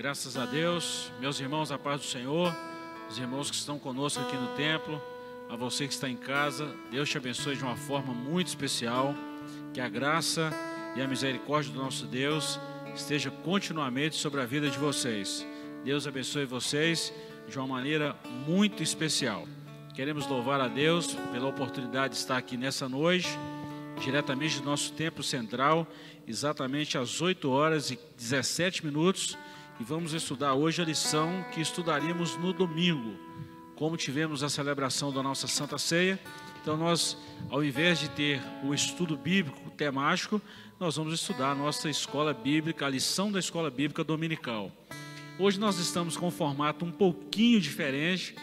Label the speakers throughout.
Speaker 1: Graças a Deus, meus irmãos, a paz do Senhor, os irmãos que estão conosco aqui no templo, a você que está em casa, Deus te abençoe de uma forma muito especial. Que a graça e a misericórdia do nosso Deus esteja continuamente sobre a vida de vocês. Deus abençoe vocês de uma maneira muito especial. Queremos louvar a Deus pela oportunidade de estar aqui nessa noite, diretamente do nosso templo central, exatamente às 8 horas e 17 minutos, e vamos estudar hoje a lição que estudaríamos no domingo. Como tivemos a celebração da nossa Santa Ceia, então nós, ao invés de ter o estudo bíblico temático, nós vamos estudar a nossa escola bíblica, a lição da escola bíblica dominical. Hoje nós estamos com um formato um pouquinho diferente,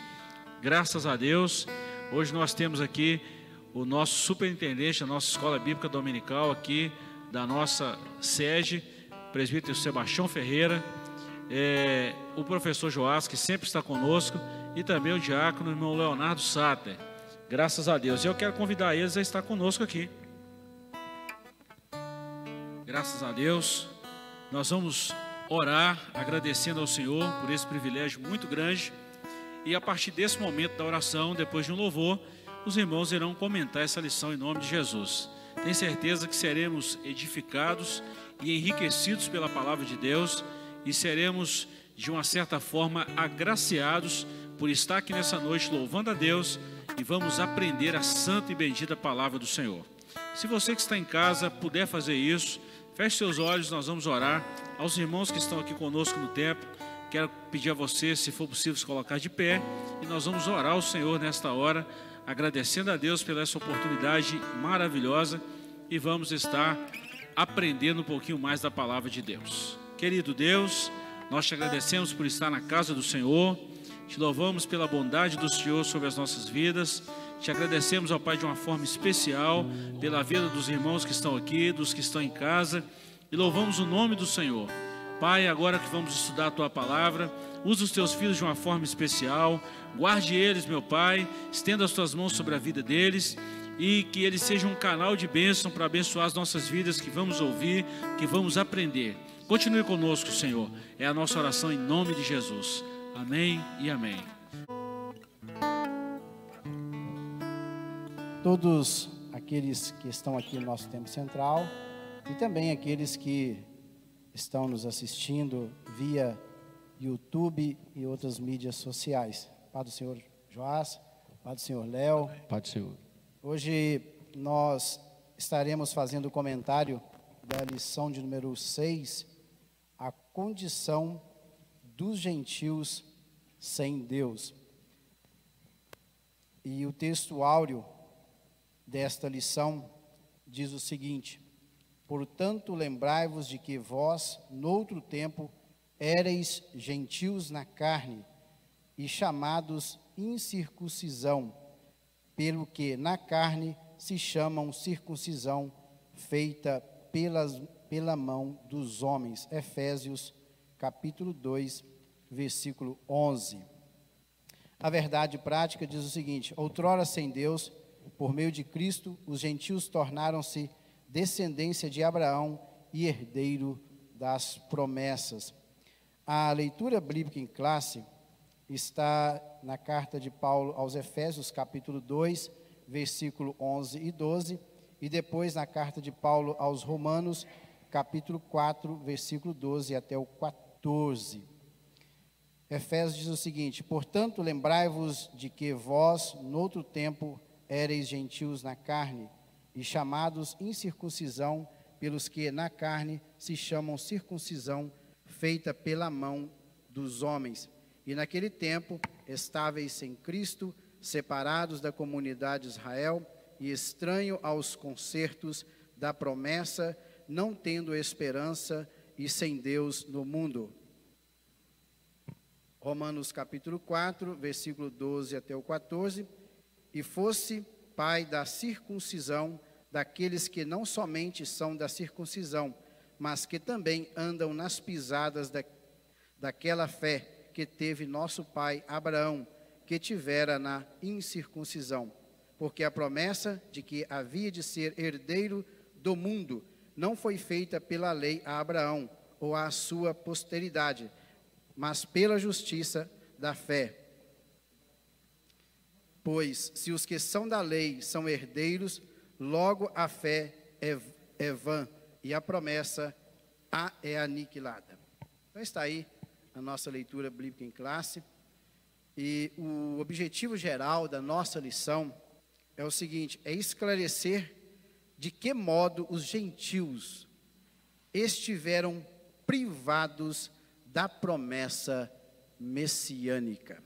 Speaker 1: graças a Deus. Hoje nós temos aqui o nosso superintendente da nossa escola bíblica dominical aqui da nossa sede, presbítero Sebastião Ferreira, é, o professor Joás, que sempre está conosco, e também o diácono irmão Leonardo Sater. Graças a Deus. E eu quero convidar eles a estar conosco aqui. Graças a Deus. Nós vamos orar agradecendo ao Senhor por esse privilégio muito grande. E a partir desse momento da oração, depois de um louvor, os irmãos irão comentar essa lição em nome de Jesus. Tenho certeza que seremos edificados e enriquecidos pela palavra de Deus e seremos, de uma certa forma, agraciados por estar aqui nessa noite louvando a Deus e vamos aprender a santa e bendita palavra do Senhor. Se você que está em casa puder fazer isso, feche seus olhos, nós vamos orar. Aos irmãos que estão aqui conosco no templo, quero pedir a você, se for possível, se colocar de pé e nós vamos orar ao Senhor nesta hora, agradecendo a Deus pela essa oportunidade maravilhosa e vamos estar aprendendo um pouquinho mais da palavra de Deus. Querido Deus, nós te agradecemos por estar na casa do Senhor. Te louvamos pela bondade do Senhor sobre as nossas vidas. Te agradecemos, ao Pai, de uma forma especial pela vida dos irmãos que estão aqui, dos que estão em casa. E louvamos o nome do Senhor. Pai, agora que vamos estudar a tua palavra, usa os teus filhos de uma forma especial. Guarde eles, meu Pai. Estenda as tuas mãos sobre a vida deles e que eles sejam um canal de bênção para abençoar as nossas vidas que vamos ouvir, que vamos aprender. Continue conosco, Senhor. É a nossa oração em nome de Jesus. Amém e amém.
Speaker 2: Todos aqueles que estão aqui no nosso tempo central e também aqueles que estão nos assistindo via YouTube e outras mídias sociais. Pai do Senhor Joás, Pai do Senhor Léo.
Speaker 3: Pai do Senhor.
Speaker 2: Hoje nós estaremos fazendo o comentário da lição de número 6, a condição dos gentios sem Deus. E o texto áureo desta lição diz o seguinte: Portanto, lembrai-vos de que vós, noutro tempo, éreis gentios na carne e chamados incircuncisão, pelo que na carne se chamam circuncisão feita pelas, pela mão dos homens. Efésios capítulo 2, versículo 11. A verdade prática diz o seguinte: outrora sem Deus, por meio de Cristo, os gentios tornaram-se descendência de Abraão e herdeiro das promessas. A leitura bíblica em classe está na carta de Paulo aos Efésios, capítulo 2, versículo 11 e 12, e depois na carta de Paulo aos Romanos, capítulo 4, versículo 12 até o 14. Efésios diz o seguinte: Portanto, lembrai-vos de que vós, noutro tempo, éreis gentios na carne, e chamados incircuncisão pelos que na carne se chamam circuncisão, feita pela mão dos homens. E naquele tempo, estáveis sem Cristo, separados da comunidade de Israel e estranho aos concertos da promessa, não tendo esperança e sem Deus no mundo. Romanos capítulo 4, versículo 12 até o 14. E fosse pai da circuncisão daqueles que não somente são da circuncisão, mas que também andam nas pisadas da, daquela fé que teve nosso pai Abraão, que tivera na incircuncisão. Porque a promessa de que havia de ser herdeiro do mundo não foi feita pela lei a Abraão ou à sua posteridade, mas pela justiça da fé. Pois se os que são da lei são herdeiros, logo a fé é, é vã e a promessa a é aniquilada. Então está aí a nossa leitura bíblica em classe. E o objetivo geral da nossa lição é o seguinte: é esclarecer de que modo os gentios estiveram privados da promessa messiânica.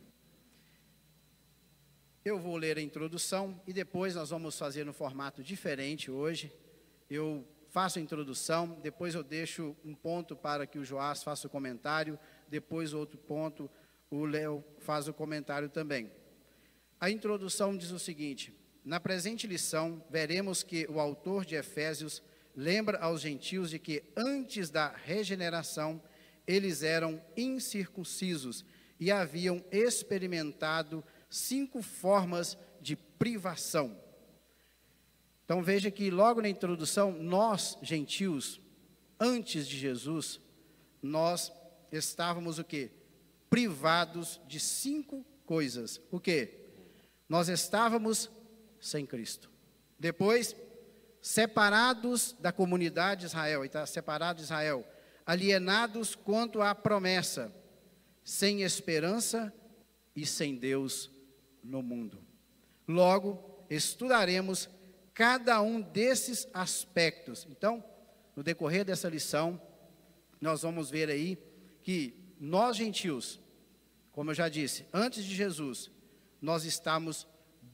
Speaker 2: Eu vou ler a introdução e depois nós vamos fazer no formato diferente hoje. Eu faço a introdução, depois eu deixo um ponto para que o Joás faça o comentário, depois outro ponto, o Léo faz o comentário também. A introdução diz o seguinte: na presente lição, veremos que o autor de Efésios lembra aos gentios de que antes da regeneração eles eram incircuncisos e haviam experimentado cinco formas de privação. Então veja que logo na introdução, nós gentios, antes de Jesus, nós estávamos o que? Privados de cinco coisas. O que? Nós estávamos sem Cristo. Depois, separados da comunidade de Israel, está separado de Israel, alienados quanto à promessa, sem esperança e sem Deus no mundo. Logo, estudaremos cada um desses aspectos. Então, no decorrer dessa lição, nós vamos ver aí que nós gentios, como eu já disse, antes de Jesus, nós estamos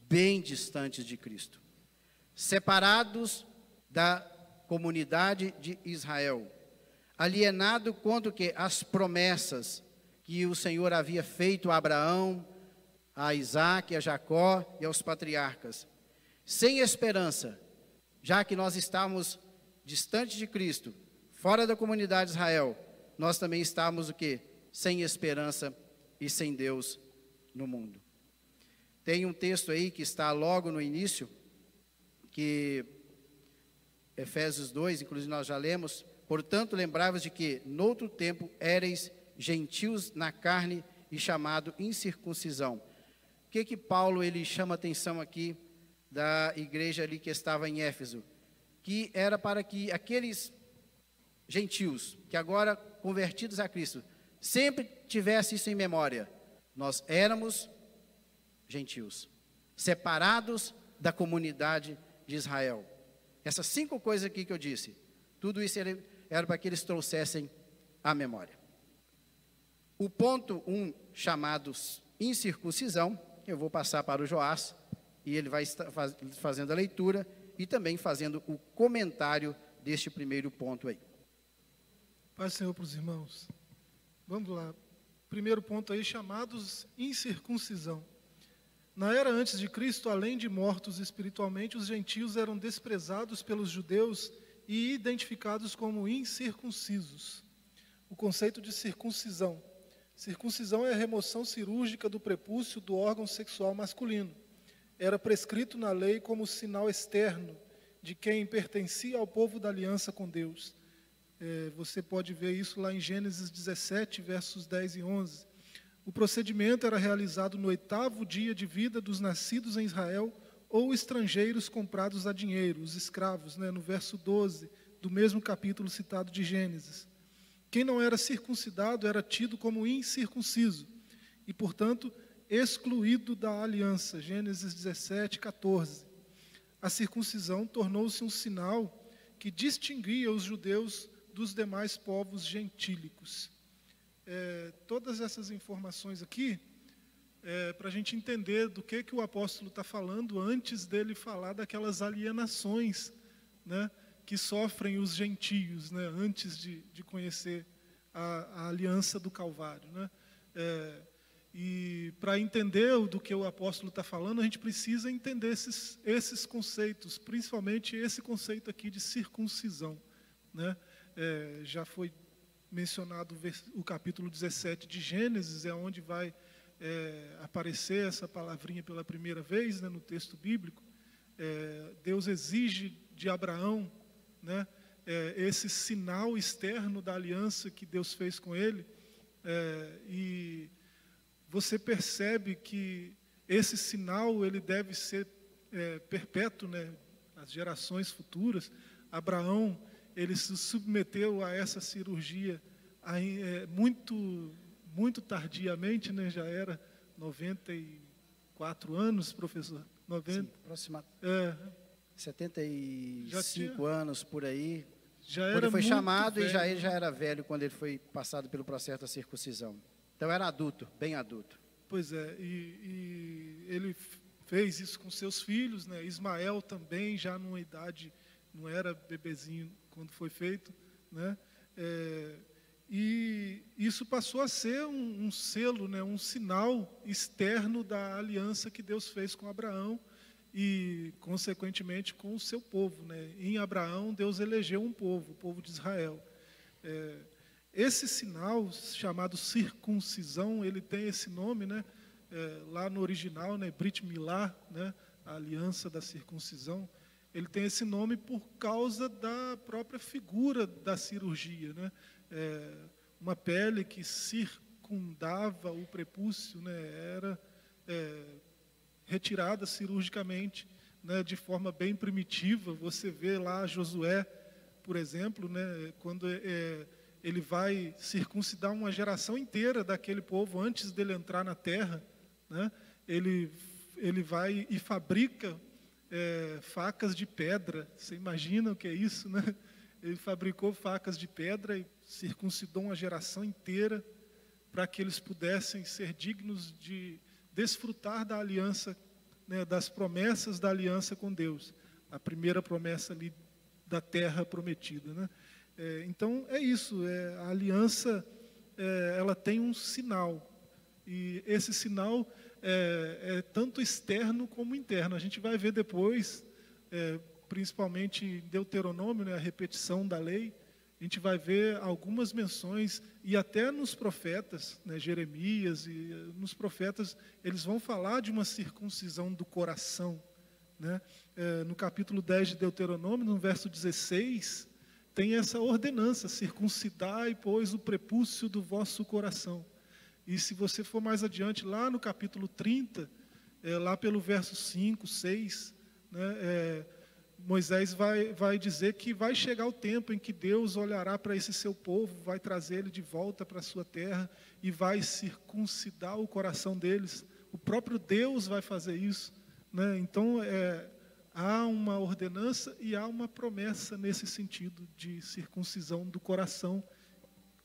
Speaker 2: bem distantes de Cristo, separados da comunidade de Israel, alienado quanto que as promessas que o Senhor havia feito a Abraão, a Isaac, a Jacó e aos patriarcas, sem esperança, já que nós estamos distantes de Cristo, fora da comunidade de Israel, nós também estamos o que? Sem esperança e sem Deus no mundo. Tem um texto aí que está logo no início, que Efésios 2, inclusive nós já lemos, portanto lembravas de que noutro tempo éreis gentios na carne e chamado incircuncisão. O que que Paulo ele chama atenção aqui da igreja ali que estava em Éfeso? Que era para que aqueles gentios, que agora convertidos a Cristo, sempre tivessem isso em memória. Nós éramos gentios, separados da comunidade de Israel. Essas cinco coisas aqui que eu disse, tudo isso era, era para que eles trouxessem a memória. O ponto 1, um, chamado incircuncisão, eu vou passar para o Joás, e ele vai fazendo a leitura e também fazendo o comentário deste primeiro ponto aí.
Speaker 3: Paz Senhor para os irmãos. Vamos lá. Primeiro ponto aí, chamados incircuncisão. Na era antes de Cristo, além de mortos espiritualmente, os gentios eram desprezados pelos judeus e identificados como incircuncisos. O conceito de circuncisão. Circuncisão é a remoção cirúrgica do prepúcio do órgão sexual masculino. Era prescrito na lei como sinal externo de quem pertencia ao povo da aliança com Deus. É, você pode ver isso lá em Gênesis 17, versos 10 e 11. O procedimento era realizado no oitavo dia de vida dos nascidos em Israel ou estrangeiros comprados a dinheiro, os escravos, né, no verso 12 do mesmo capítulo citado de Gênesis. Quem não era circuncidado era tido como incircunciso e, portanto, excluído da aliança. Gênesis 17, 14. A circuncisão tornou-se um sinal que distinguia os judeus dos demais povos gentílicos é, todas essas informações aqui é, para a gente entender do que, que o apóstolo está falando antes dele falar daquelas alienações né, que sofrem os gentios né, antes de, de conhecer a, a, aliança do Calvário. Né? É, e para entender do que o apóstolo está falando, a gente precisa entender esses, esses conceitos, principalmente esse conceito aqui de circuncisão. Né? É, já foi mencionado o capítulo 17 de Gênesis, é onde vai é, aparecer essa palavrinha pela primeira vez né, no texto bíblico. É, Deus exige de Abraão né, é, esse sinal externo da aliança que Deus fez com ele, É, e você percebe que esse sinal ele deve ser é, perpétuo, né? As gerações futuras. Abraão ele se submeteu a essa cirurgia é, muito muito tardiamente, né? Já era 94 anos, professor. 90. Sim,
Speaker 2: aproximadamente. É. 75 tinha, anos por aí.
Speaker 3: Já era ele
Speaker 2: foi chamado velho. e já ele já era velho quando ele foi passado pelo processo da circuncisão. Então era adulto, bem adulto.
Speaker 3: Pois é, e, e ele fez isso com seus filhos, né? Ismael também já numa idade não era bebezinho quando foi feito, né? É, e isso passou a ser um, um, selo, né, um sinal externo da aliança que Deus fez com Abraão e, consequentemente, com o seu povo. Né? Em Abraão, Deus elegeu um povo, o povo de Israel. É, esse sinal, chamado circuncisão, ele tem esse nome, né? É, lá no original, né, Brit Milá, né, a aliança da circuncisão, ele tem esse nome por causa da própria figura da cirurgia. Né? é, uma pele que circundava o prepúcio, né, era é, retirada cirurgicamente, né, de forma bem primitiva. Você vê lá Josué, por exemplo, né, quando é, ele vai circuncidar uma geração inteira daquele povo antes dele entrar na terra, né, ele ele vai e fabrica é, facas de pedra. Você imagina o que é isso, né? Ele fabricou facas de pedra e circuncidou uma geração inteira para que eles pudessem ser dignos de desfrutar da aliança, né, das promessas da aliança com Deus. A primeira promessa ali da terra prometida. Né? É, então é isso. É, a aliança é, ela tem um sinal e esse sinal é, é, tanto externo como interno. A gente vai ver depois, é, principalmente em Deuteronômio, né, a repetição da lei a gente vai ver algumas menções, e até nos profetas, né, Jeremias, e eh, nos profetas, eles vão falar de uma circuncisão do coração. Né? É, no capítulo 10 de Deuteronômio, no verso 16, tem essa ordenança: circuncidai, pois, o prepúcio do vosso coração. E se você for mais adiante, lá no capítulo 30, é, lá pelo verso 5, 6, né, é, Moisés vai, vai dizer que vai chegar o tempo em que Deus olhará para esse seu povo, vai trazer ele de volta para a sua terra e vai circuncidar o coração deles. O próprio Deus vai fazer isso. Né? Então, é, há uma ordenança e há uma promessa nesse sentido de circuncisão do coração,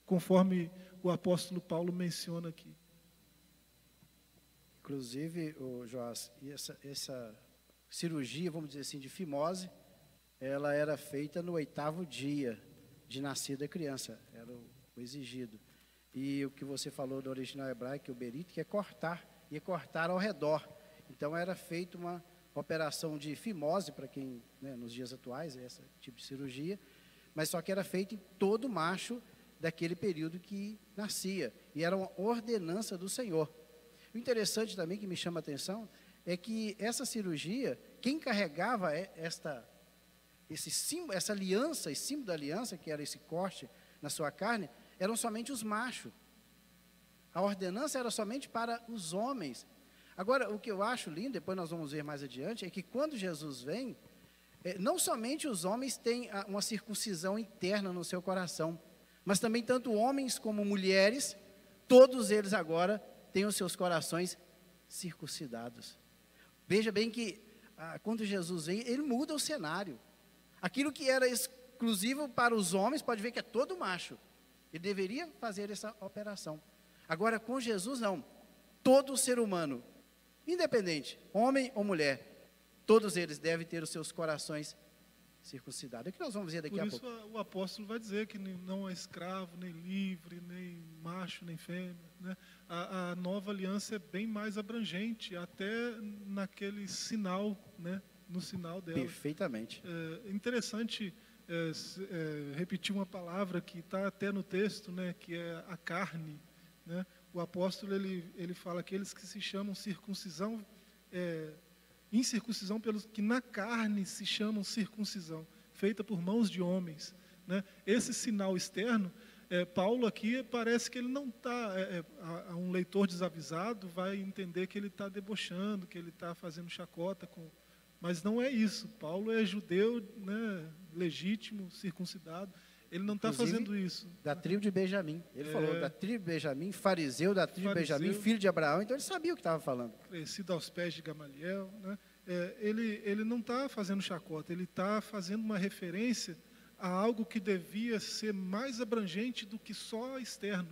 Speaker 3: conforme o apóstolo Paulo menciona aqui.
Speaker 2: Inclusive, o Joás, essa, essa cirurgia, vamos dizer assim, de fimose, ela era feita no oitavo dia de nascida a criança, era o, o exigido. E o que você falou do original hebraico, o berito, que é cortar, e cortar ao redor. Então era feita uma operação de fimose, para quem, né, nos dias atuais, é esse tipo de cirurgia, mas só que era feita em todo macho daquele período que nascia, e era uma ordenança do Senhor. O interessante também que me chama a atenção é que essa cirurgia, quem carregava esta, esse símbolo, essa aliança, esse símbolo da aliança, que era esse corte na sua carne, eram somente os machos. A ordenança era somente para os homens. Agora, o que eu acho lindo, depois nós vamos ver mais adiante, é que quando Jesus vem, é, não somente os homens têm uma circuncisão interna no seu coração, mas também tanto homens como mulheres, todos eles agora têm os seus corações circuncidados. Veja bem que ah, quando Jesus vem, ele muda o cenário. Aquilo que era exclusivo para os homens, pode ver que é todo macho. Ele deveria fazer essa operação. Agora, com Jesus, não. Todo ser humano, independente, homem ou mulher, todos eles devem ter os seus corações circuncidado. É o que nós vamos ver daqui
Speaker 3: Por
Speaker 2: a pouco.
Speaker 3: Isso o apóstolo vai dizer que não é escravo, nem livre, nem macho, nem fêmea. Né? A, a, nova aliança é bem mais abrangente, até naquele sinal, né? no sinal dela.
Speaker 2: Perfeitamente.
Speaker 3: É interessante é, é, repetir uma palavra que está até no texto, né? que é a carne. Né? O apóstolo ele, ele fala aqueles que se chamam circuncisão é, incircuncisão pelos que na carne se chamam circuncisão, feita por mãos de homens. Né? Esse sinal externo É, Paulo aqui parece que ele não está. É, é, um leitor desavisado vai entender que ele está debochando, que ele está fazendo chacota com. Mas não é isso. Paulo é judeu, né, legítimo, circuncidado. Ele não está fazendo isso.
Speaker 2: Da tribo de Benjamim. Ele é. falou da tribo de Benjamim, fariseu da tribo de Benjamim, filho de Abraão. Então ele sabia o que estava falando.
Speaker 3: Crescido aos pés de Gamaliel. Né? É, ele, ele não está fazendo chacota, ele está fazendo uma referência a algo que devia ser mais abrangente do que só externo.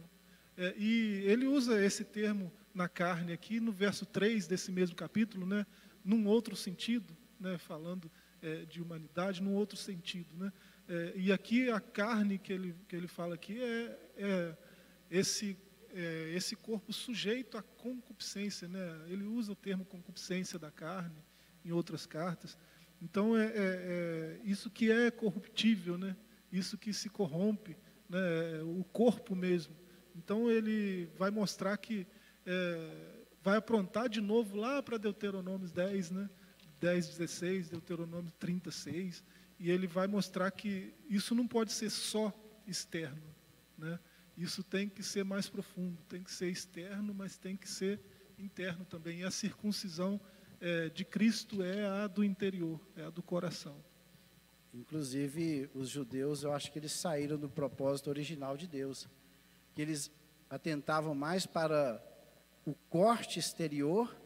Speaker 3: É, e ele usa esse termo na carne aqui, no verso 3 desse mesmo capítulo, né, num outro sentido, né, falando é, de humanidade, num outro sentido. Né. É, e aqui a carne que ele, que ele fala aqui é, é esse, é, esse corpo sujeito à concupiscência. Né. Ele usa o termo concupiscência da carne em outras cartas. Então, é, é, é, isso que é corruptível, né? isso que se corrompe, né? o corpo mesmo. Então, ele vai mostrar que é, vai aprontar de novo lá para Deuteronômio 10, né? 10, 16, Deuteronômio 36, e ele vai mostrar que isso não pode ser só externo. Né? Isso tem que ser mais profundo, tem que ser externo, mas tem que ser interno também. E a circuncisão é, de Cristo é a do interior, é a do coração.
Speaker 2: Inclusive, os judeus, eu acho que eles saíram do propósito original de Deus, que eles atentavam mais para o corte exterior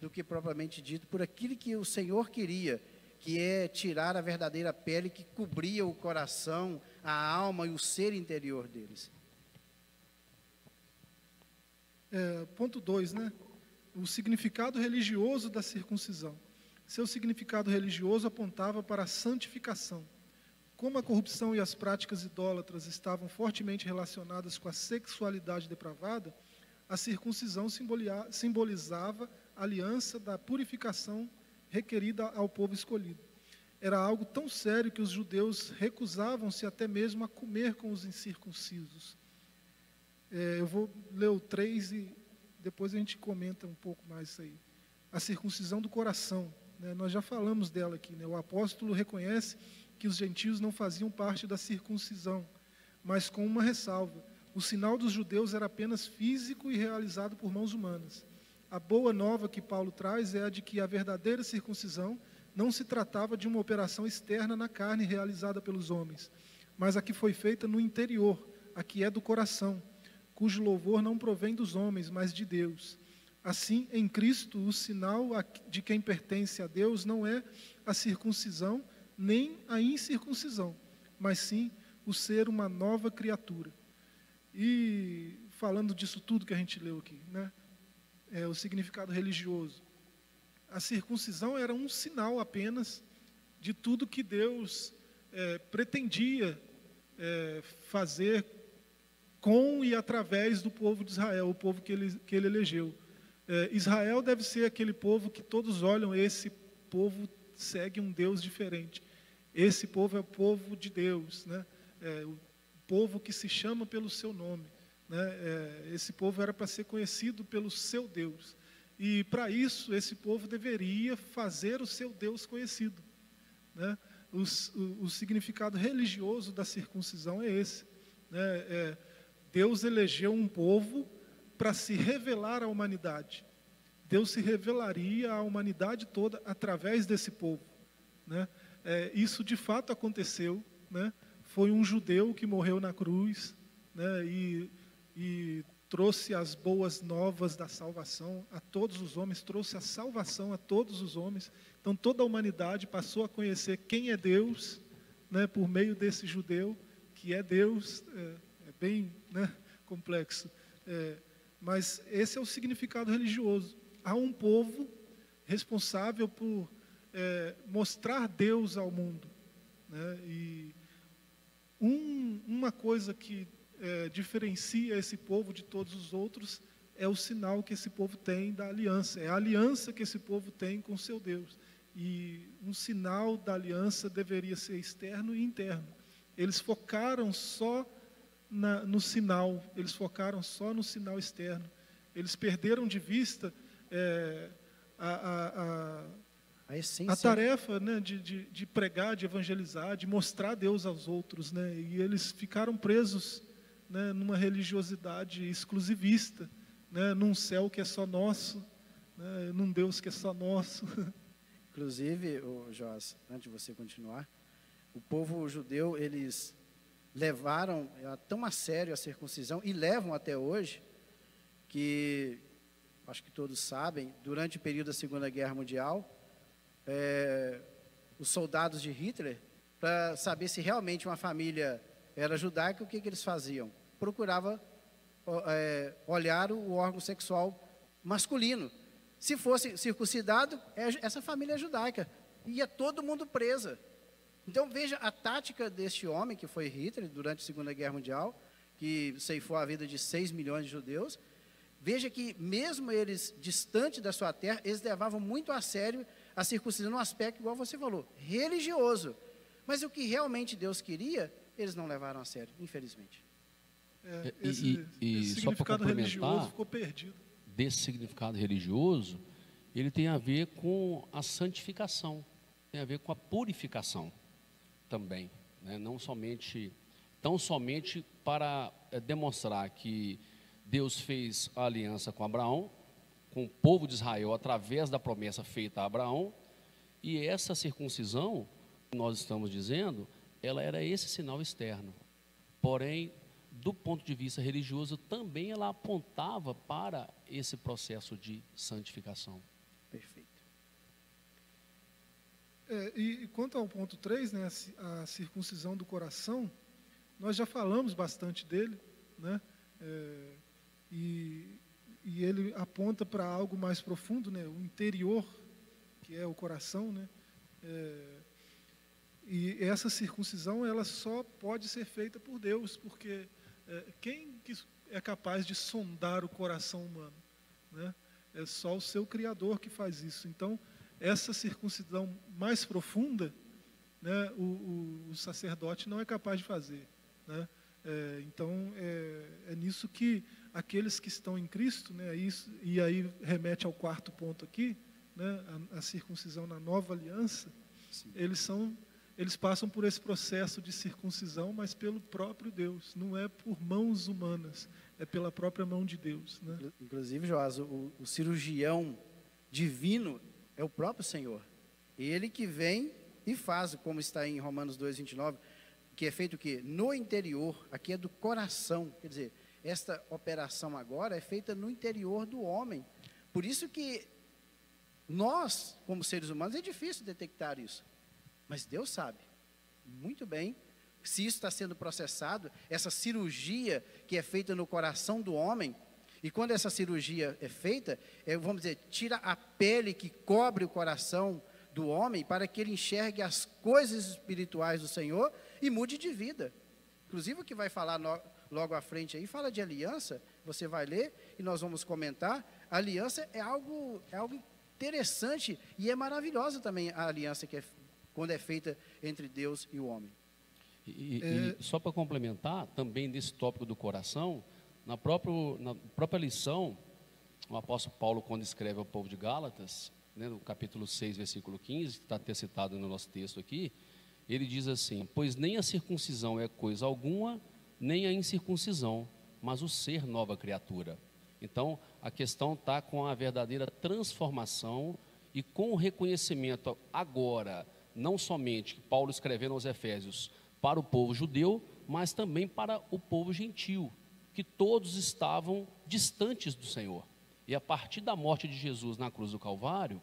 Speaker 2: do que propriamente dito por aquilo que o Senhor queria, que é tirar a verdadeira pele que cobria o coração, a alma e o ser interior deles.
Speaker 3: É, ponto 2, né? o significado religioso da circuncisão. Seu significado religioso apontava para a santificação. Como a corrupção e as práticas idólatras estavam fortemente relacionadas com a sexualidade depravada, a circuncisão simbolizava a aliança da purificação requerida ao povo escolhido. Era algo tão sério que os judeus recusavam-se até mesmo a comer com os incircuncisos. É, eu vou ler o 3 e depois a gente comenta um pouco mais isso aí. A circuncisão do coração. Né? Nós já falamos dela aqui. Né? O apóstolo reconhece que os gentios não faziam parte da circuncisão, mas com uma ressalva. O sinal dos judeus era apenas físico e realizado por mãos humanas. A boa nova que Paulo traz é a de que a verdadeira circuncisão não se tratava de uma operação externa na carne realizada pelos homens, mas a que foi feita no interior, a que é do coração cujo louvor não provém dos homens, mas de Deus. Assim, em Cristo, o sinal de quem pertence a Deus não é a circuncisão nem a incircuncisão, mas sim o ser uma nova criatura. E falando disso tudo que a gente leu aqui, né? É, o significado religioso. A circuncisão era um sinal apenas de tudo que Deus é, pretendia é, fazer com e através do povo de Israel, o povo que ele, que ele elegeu. É, Israel deve ser aquele povo que todos olham, esse povo segue um Deus diferente. Esse povo é o povo de Deus, né? É, o povo que se chama pelo seu nome. Né? É, esse povo era para ser conhecido pelo seu Deus. E para isso, esse povo deveria fazer o seu Deus conhecido. Né? O, o, o significado religioso da circuncisão é esse. Né? É, Deus elegeu um povo para se revelar à humanidade. Deus se revelaria à humanidade toda através desse povo. Né? É, isso de fato aconteceu. Né? Foi um judeu que morreu na cruz né? e, e trouxe as boas novas da salvação a todos os homens, trouxe a salvação a todos os homens. Então toda a humanidade passou a conhecer quem é Deus né? por meio desse judeu, que é Deus. É, bem né, complexo. É, mas esse é o significado religioso. Há um povo responsável por é, mostrar Deus ao mundo. Né? E um, uma coisa que é, diferencia esse povo de todos os outros é o sinal que esse povo tem da aliança. É a aliança que esse povo tem com seu Deus. E um sinal da aliança deveria ser externo e interno. Eles focaram só na, no sinal, eles focaram só no sinal externo. Eles perderam de vista é, a, a, a, a, a tarefa né, de, de, de, pregar, de evangelizar, de mostrar Deus aos outros. Né, e eles ficaram presos né, numa religiosidade exclusivista, né, num céu que é só nosso, né, num Deus que é só nosso.
Speaker 2: Inclusive, o Joás, antes de você continuar, o povo judeu, eles levaram tão a sério a circuncisão e levam até hoje, que acho que todos sabem, durante o período da Segunda Guerra Mundial, é, os soldados de Hitler, para saber se realmente uma família era judaica, o que, que eles faziam? Procurava é, olhar o órgão sexual masculino. Se fosse circuncidado, é, essa família é judaica. Ia todo mundo presa. Então veja a tática deste homem, que foi Hitler, durante a Segunda Guerra Mundial, que ceifou a vida de 6 milhões de judeus. Veja que, mesmo eles distantes da sua terra, eles levavam muito a sério a circuncisão no aspecto, igual você falou, religioso. Mas o que realmente Deus queria, eles não levaram a sério, infelizmente.
Speaker 3: É, esse, e, e, esse só para complementar, ficou perdido.
Speaker 4: Desse significado religioso, ele tem a ver com a santificação, tem a ver com a purificação também, né? não somente, tão somente para é, demonstrar que Deus fez a aliança com Abraão, com o povo de Israel através da promessa feita a Abraão, e essa circuncisão, nós estamos dizendo, ela era esse sinal externo. Porém, do ponto de vista religioso, também ela apontava para esse processo de santificação.
Speaker 2: Perfeito.
Speaker 3: É, e, quanto ao ponto 3, né, a circuncisão do coração, nós já falamos bastante dele, né, é, e, e ele aponta para algo mais profundo, né, o interior, que é o coração, né, é, e essa circuncisão ela só pode ser feita por Deus, porque é, quem é capaz de sondar o coração humano? Né? É só o seu Criador que faz isso. Então, essa circuncisão mais profunda, né, o, o, o sacerdote não é capaz de fazer. Né? É, então, é, é, nisso que aqueles que estão em Cristo, né, isso, e aí remete ao quarto ponto aqui, né, a, a circuncisão na nova aliança, Sim. eles são eles passam por esse processo de circuncisão, mas pelo próprio Deus, não é por mãos humanas, é pela própria mão de Deus. Né?
Speaker 2: Inclusive, Joás, o, o cirurgião divino é o próprio Senhor. Ele que vem e faz, como está em Romanos 2, 29, que é feito o quê? No interior, aqui é do coração. Quer dizer, esta operação agora é feita no interior do homem. Por isso que nós, como seres humanos, é difícil detectar isso. Mas Deus sabe muito bem se isso está sendo processado, essa cirurgia que é feita no coração do homem, e quando essa cirurgia é feita, é, vamos dizer, tira a pele que cobre o coração do homem para que ele enxergue as coisas espirituais do Senhor e mude de vida. Inclusive o que vai falar no, logo à frente aí, fala de aliança, você vai ler e nós vamos comentar. A aliança é algo, é algo interessante e é maravilhosa também a aliança que é quando é feita entre Deus e o homem.
Speaker 4: E, é... e só para complementar, também desse tópico do coração, na, próprio, na própria lição, o apóstolo Paulo, quando escreve ao povo de Gálatas, né, no capítulo 6, versículo 15, que está até citado no nosso texto aqui, ele diz assim: Pois nem a circuncisão é coisa alguma, nem a incircuncisão, mas o ser nova criatura. Então, a questão está com a verdadeira transformação e com o reconhecimento agora não somente Paulo escrevendo aos Efésios para o povo judeu, mas também para o povo gentil, que todos estavam distantes do Senhor. E a partir da morte de Jesus na cruz do Calvário,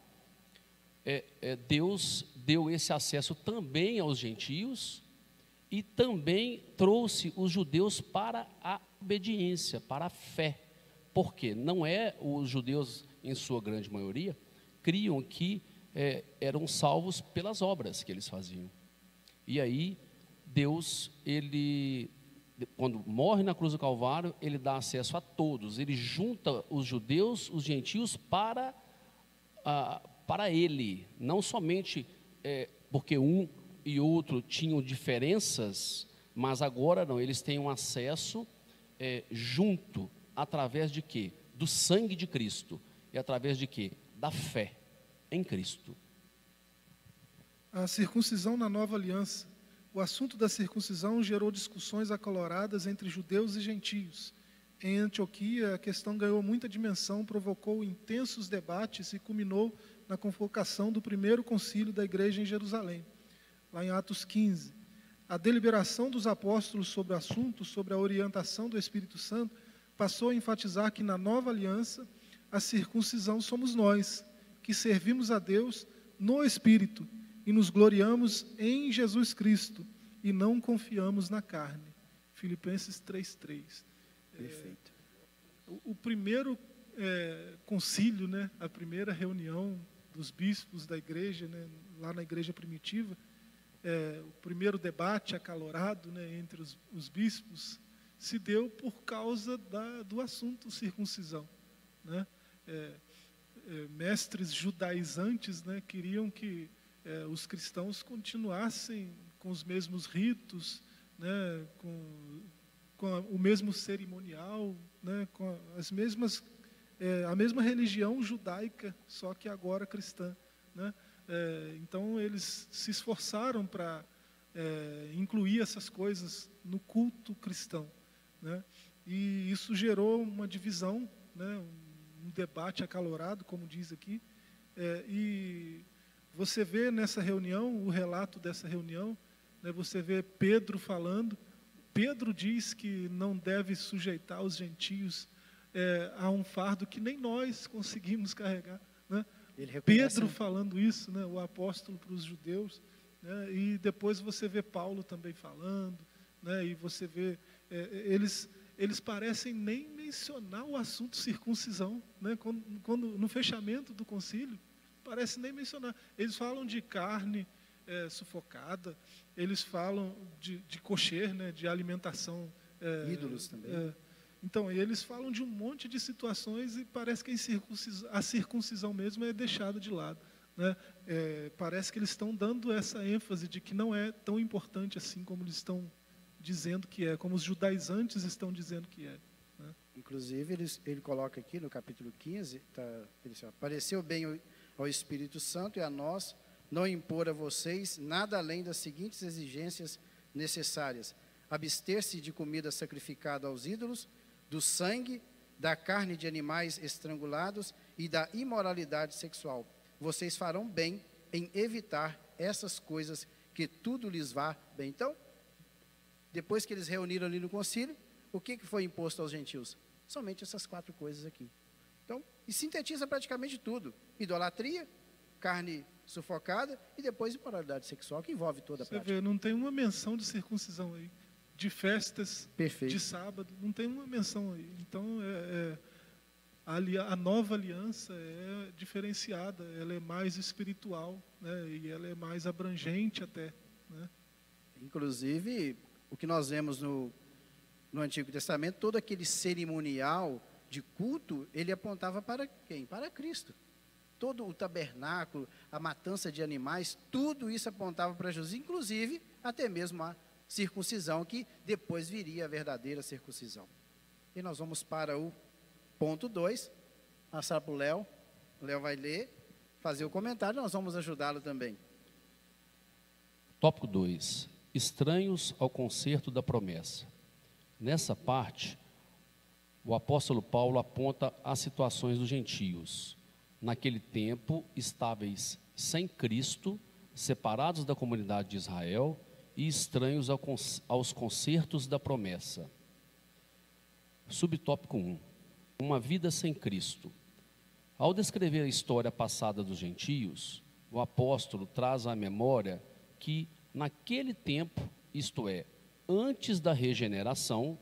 Speaker 4: é, é, Deus deu esse acesso também aos gentios e também trouxe os judeus para a obediência, para a fé. Porque não é os judeus, em sua grande maioria, criam que é, eram salvos pelas obras que eles faziam. E aí, Deus, ele, quando morre na cruz do Calvário, ele dá acesso a todos, ele junta os judeus, os gentios, para, para ele, não somente é, porque um e outro tinham diferenças, mas agora não, eles têm um acesso é, junto, através de quê? Do sangue de Cristo, e através de quê? Da fé em Cristo.
Speaker 3: A circuncisão na nova aliança o assunto da circuncisão gerou discussões acaloradas entre judeus e gentios. Em Antioquia, a questão ganhou muita dimensão, provocou intensos debates e culminou na convocação do primeiro concílio da igreja em Jerusalém, lá em Atos 15. A deliberação dos apóstolos sobre o assunto, sobre a orientação do Espírito Santo, passou a enfatizar que na nova aliança, a circuncisão somos nós, que servimos a Deus no Espírito e nos gloriamos em Jesus Cristo e não confiamos na carne. Filipenses 3,3.
Speaker 2: Perfeito.
Speaker 3: É, o, o, primeiro é, concílio, né, a primeira reunião dos bispos da igreja, né, lá na igreja primitiva, é, o primeiro debate acalorado né, entre os, os, bispos se deu por causa da, do assunto circuncisão. Né? É, é mestres judaizantes né, queriam que é, os cristãos continuassem com os mesmos ritos, né, com, com a, o mesmo cerimonial, né, com as mesmas, é, a mesma religião judaica, só que agora cristã. Né? Então eles se esforçaram para incluir essas coisas no culto cristão. Né? E isso gerou uma divisão, né, um debate acalorado, como diz aqui, é, e você vê nessa reunião, o relato dessa reunião, né, você vê Pedro falando. Pedro diz que não deve sujeitar os gentios é, a um fardo que nem nós conseguimos carregar. Né? Pedro falando isso, né, o apóstolo para os judeus. Né, e depois você vê Paulo também falando. Né, e você vê, é, eles, eles parecem nem mencionar o assunto circuncisão. Né, quando, quando, no fechamento do concílio, parece nem mencionar. Eles falam de carne é, sufocada, eles falam de, de cocher, né, de alimentação.
Speaker 2: É, Ídolos também. É,
Speaker 3: então, eles falam de um monte de situações e parece que a circuncisão, a circuncisão mesmo é deixada de lado. Né? É, parece que eles estão dando essa ênfase de que não é tão importante assim como eles estão dizendo que é, como os judaizantes estão dizendo que é. Né?
Speaker 2: Inclusive, ele, ele coloca aqui no capítulo 15, tá, ele diz, pareceu bem ao Espírito Santo e a nós não impor a vocês nada além das seguintes exigências necessárias: abster-se de comida sacrificada aos ídolos, do sangue, da carne de animais estrangulados e da imoralidade sexual. Vocês farão bem em evitar essas coisas que tudo lhes vá bem. Então, depois que eles reuniram ali no concílio, o que foi imposto aos gentios? Somente essas quatro coisas aqui. Então, e sintetiza praticamente tudo: idolatria, carne sufocada e depois imoralidade sexual, que envolve toda a
Speaker 3: Você
Speaker 2: prática.
Speaker 3: Vê, não tem uma menção de circuncisão aí. De festas
Speaker 2: Perfeito.
Speaker 3: de sábado, não tem uma menção aí. Então, é, é, a, a, nova aliança é diferenciada, ela é mais espiritual né, e ela é mais abrangente até. Né?
Speaker 2: Inclusive, o que nós vemos no, no Antigo Testamento, todo aquele cerimonial de culto, ele apontava para quem? Para Cristo. Todo o tabernáculo, a matança de animais, tudo isso apontava para Jesus, inclusive até mesmo a circuncisão, que depois viria a verdadeira circuncisão. E nós vamos para o ponto 2, passar para o Léo. O Léo vai ler, fazer o comentário, nós vamos ajudá-lo também.
Speaker 4: Tópico 2: Estranhos ao concerto da promessa. Nessa parte, o apóstolo Paulo aponta as situações dos gentios. Naquele tempo, estáveis sem Cristo, separados da comunidade de Israel e estranhos aos concertos da promessa. Subtópico 1. Uma vida sem Cristo. Ao descrever a história passada dos gentios, o apóstolo traz à memória que, naquele tempo, isto é, antes da regeneração,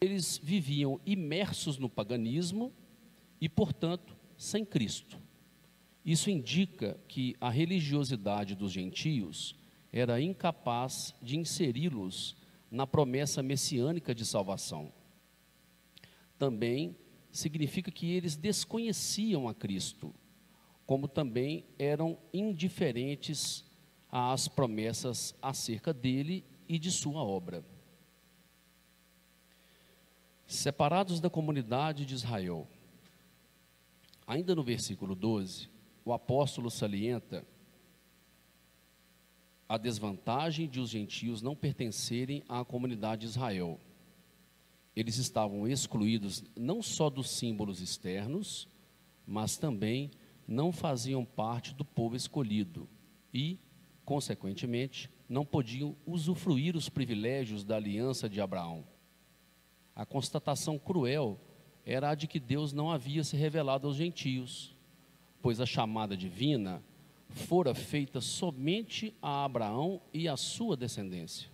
Speaker 4: eles viviam imersos no paganismo e, portanto, sem Cristo. Isso indica que a religiosidade dos gentios era incapaz de inseri-los na promessa messiânica de salvação. Também significa que eles desconheciam a Cristo, como também eram indiferentes às promessas acerca dele e de sua obra separados da comunidade de Israel. Ainda no versículo 12, o apóstolo salienta a desvantagem de os gentios não pertencerem à comunidade de Israel. Eles estavam excluídos não só dos símbolos externos, mas também não faziam parte do povo escolhido e, consequentemente, não podiam usufruir os privilégios da aliança de Abraão. A constatação cruel era a de que Deus não havia se revelado aos gentios, pois a chamada divina fora feita somente a Abraão e a sua descendência.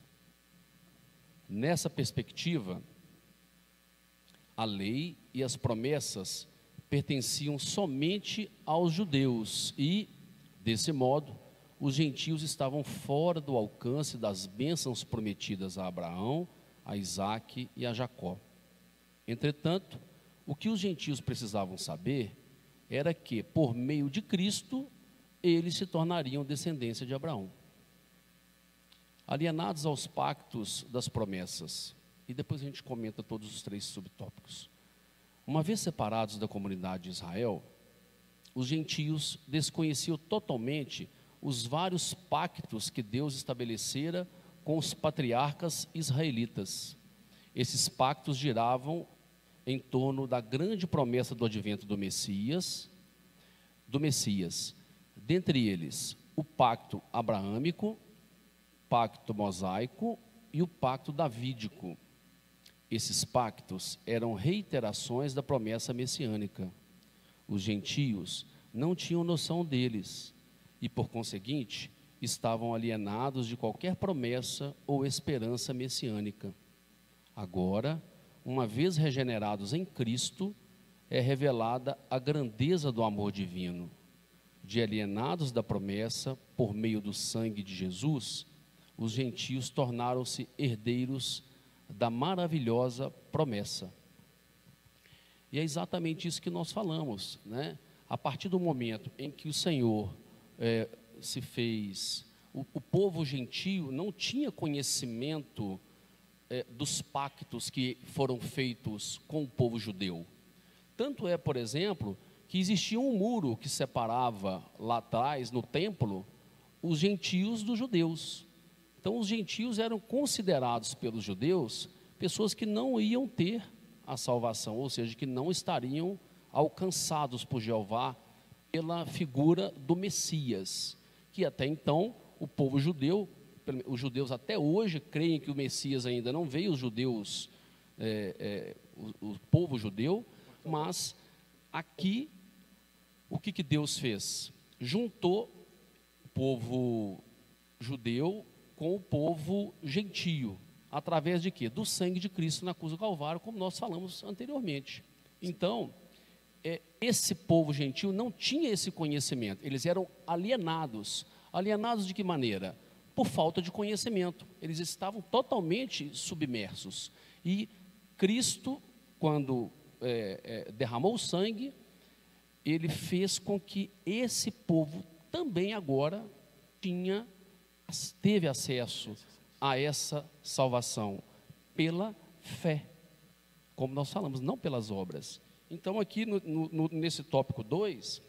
Speaker 4: Nessa perspectiva, a lei e as promessas pertenciam somente aos judeus e, desse modo, os gentios estavam fora do alcance das bênçãos prometidas a Abraão, a Isaac e a Jacó. Entretanto, o que os gentios precisavam saber era que, por meio de Cristo, eles se tornariam descendência de Abraão. Alienados aos pactos das promessas, e depois a gente comenta todos os três subtópicos. Uma vez separados da comunidade de Israel, os gentios desconheciam totalmente os vários pactos que Deus estabelecera com os patriarcas israelitas. Esses pactos giravam em torno da grande promessa do advento do Messias, do Messias. Dentre eles, o pacto abraâmico, pacto mosaico e o pacto davídico. Esses pactos eram reiterações da promessa messiânica. Os gentios não tinham noção deles e, por conseguinte, estavam alienados de qualquer promessa ou esperança messiânica. Agora, uma vez regenerados em Cristo, é revelada a grandeza do amor divino. De alienados da promessa por meio do sangue de Jesus, os gentios tornaram-se herdeiros da maravilhosa promessa. E é exatamente isso que nós falamos, né? A partir do momento em que o Senhor é, se fez, o, o, povo gentio não tinha conhecimento é, dos pactos que foram feitos com o povo judeu. Tanto é, por exemplo, que existia um muro que separava lá atrás, no templo, os gentios dos judeus. Então, os gentios eram considerados pelos judeus pessoas que não iam ter a salvação, ou seja, que não estariam alcançados por Jeová pela figura do Messias, que até então o povo judeu, os judeus até hoje creem que o Messias ainda não veio, os judeus, é, é, o, o, povo judeu, mas aqui o que, que Deus fez? Juntou o povo judeu com o povo gentio. Através de quê? Do sangue de Cristo na cruz do Calvário, como nós falamos anteriormente. Então, esse povo gentil não tinha esse conhecimento, eles eram alienados. Alienados de que maneira? Por falta de conhecimento. Eles estavam totalmente submersos. E Cristo, quando é, é, derramou o sangue, ele fez com que esse povo também agora tinha teve acesso a essa salvação pela fé, como nós falamos, não pelas obras. Então, aqui no, no, nesse tópico 2,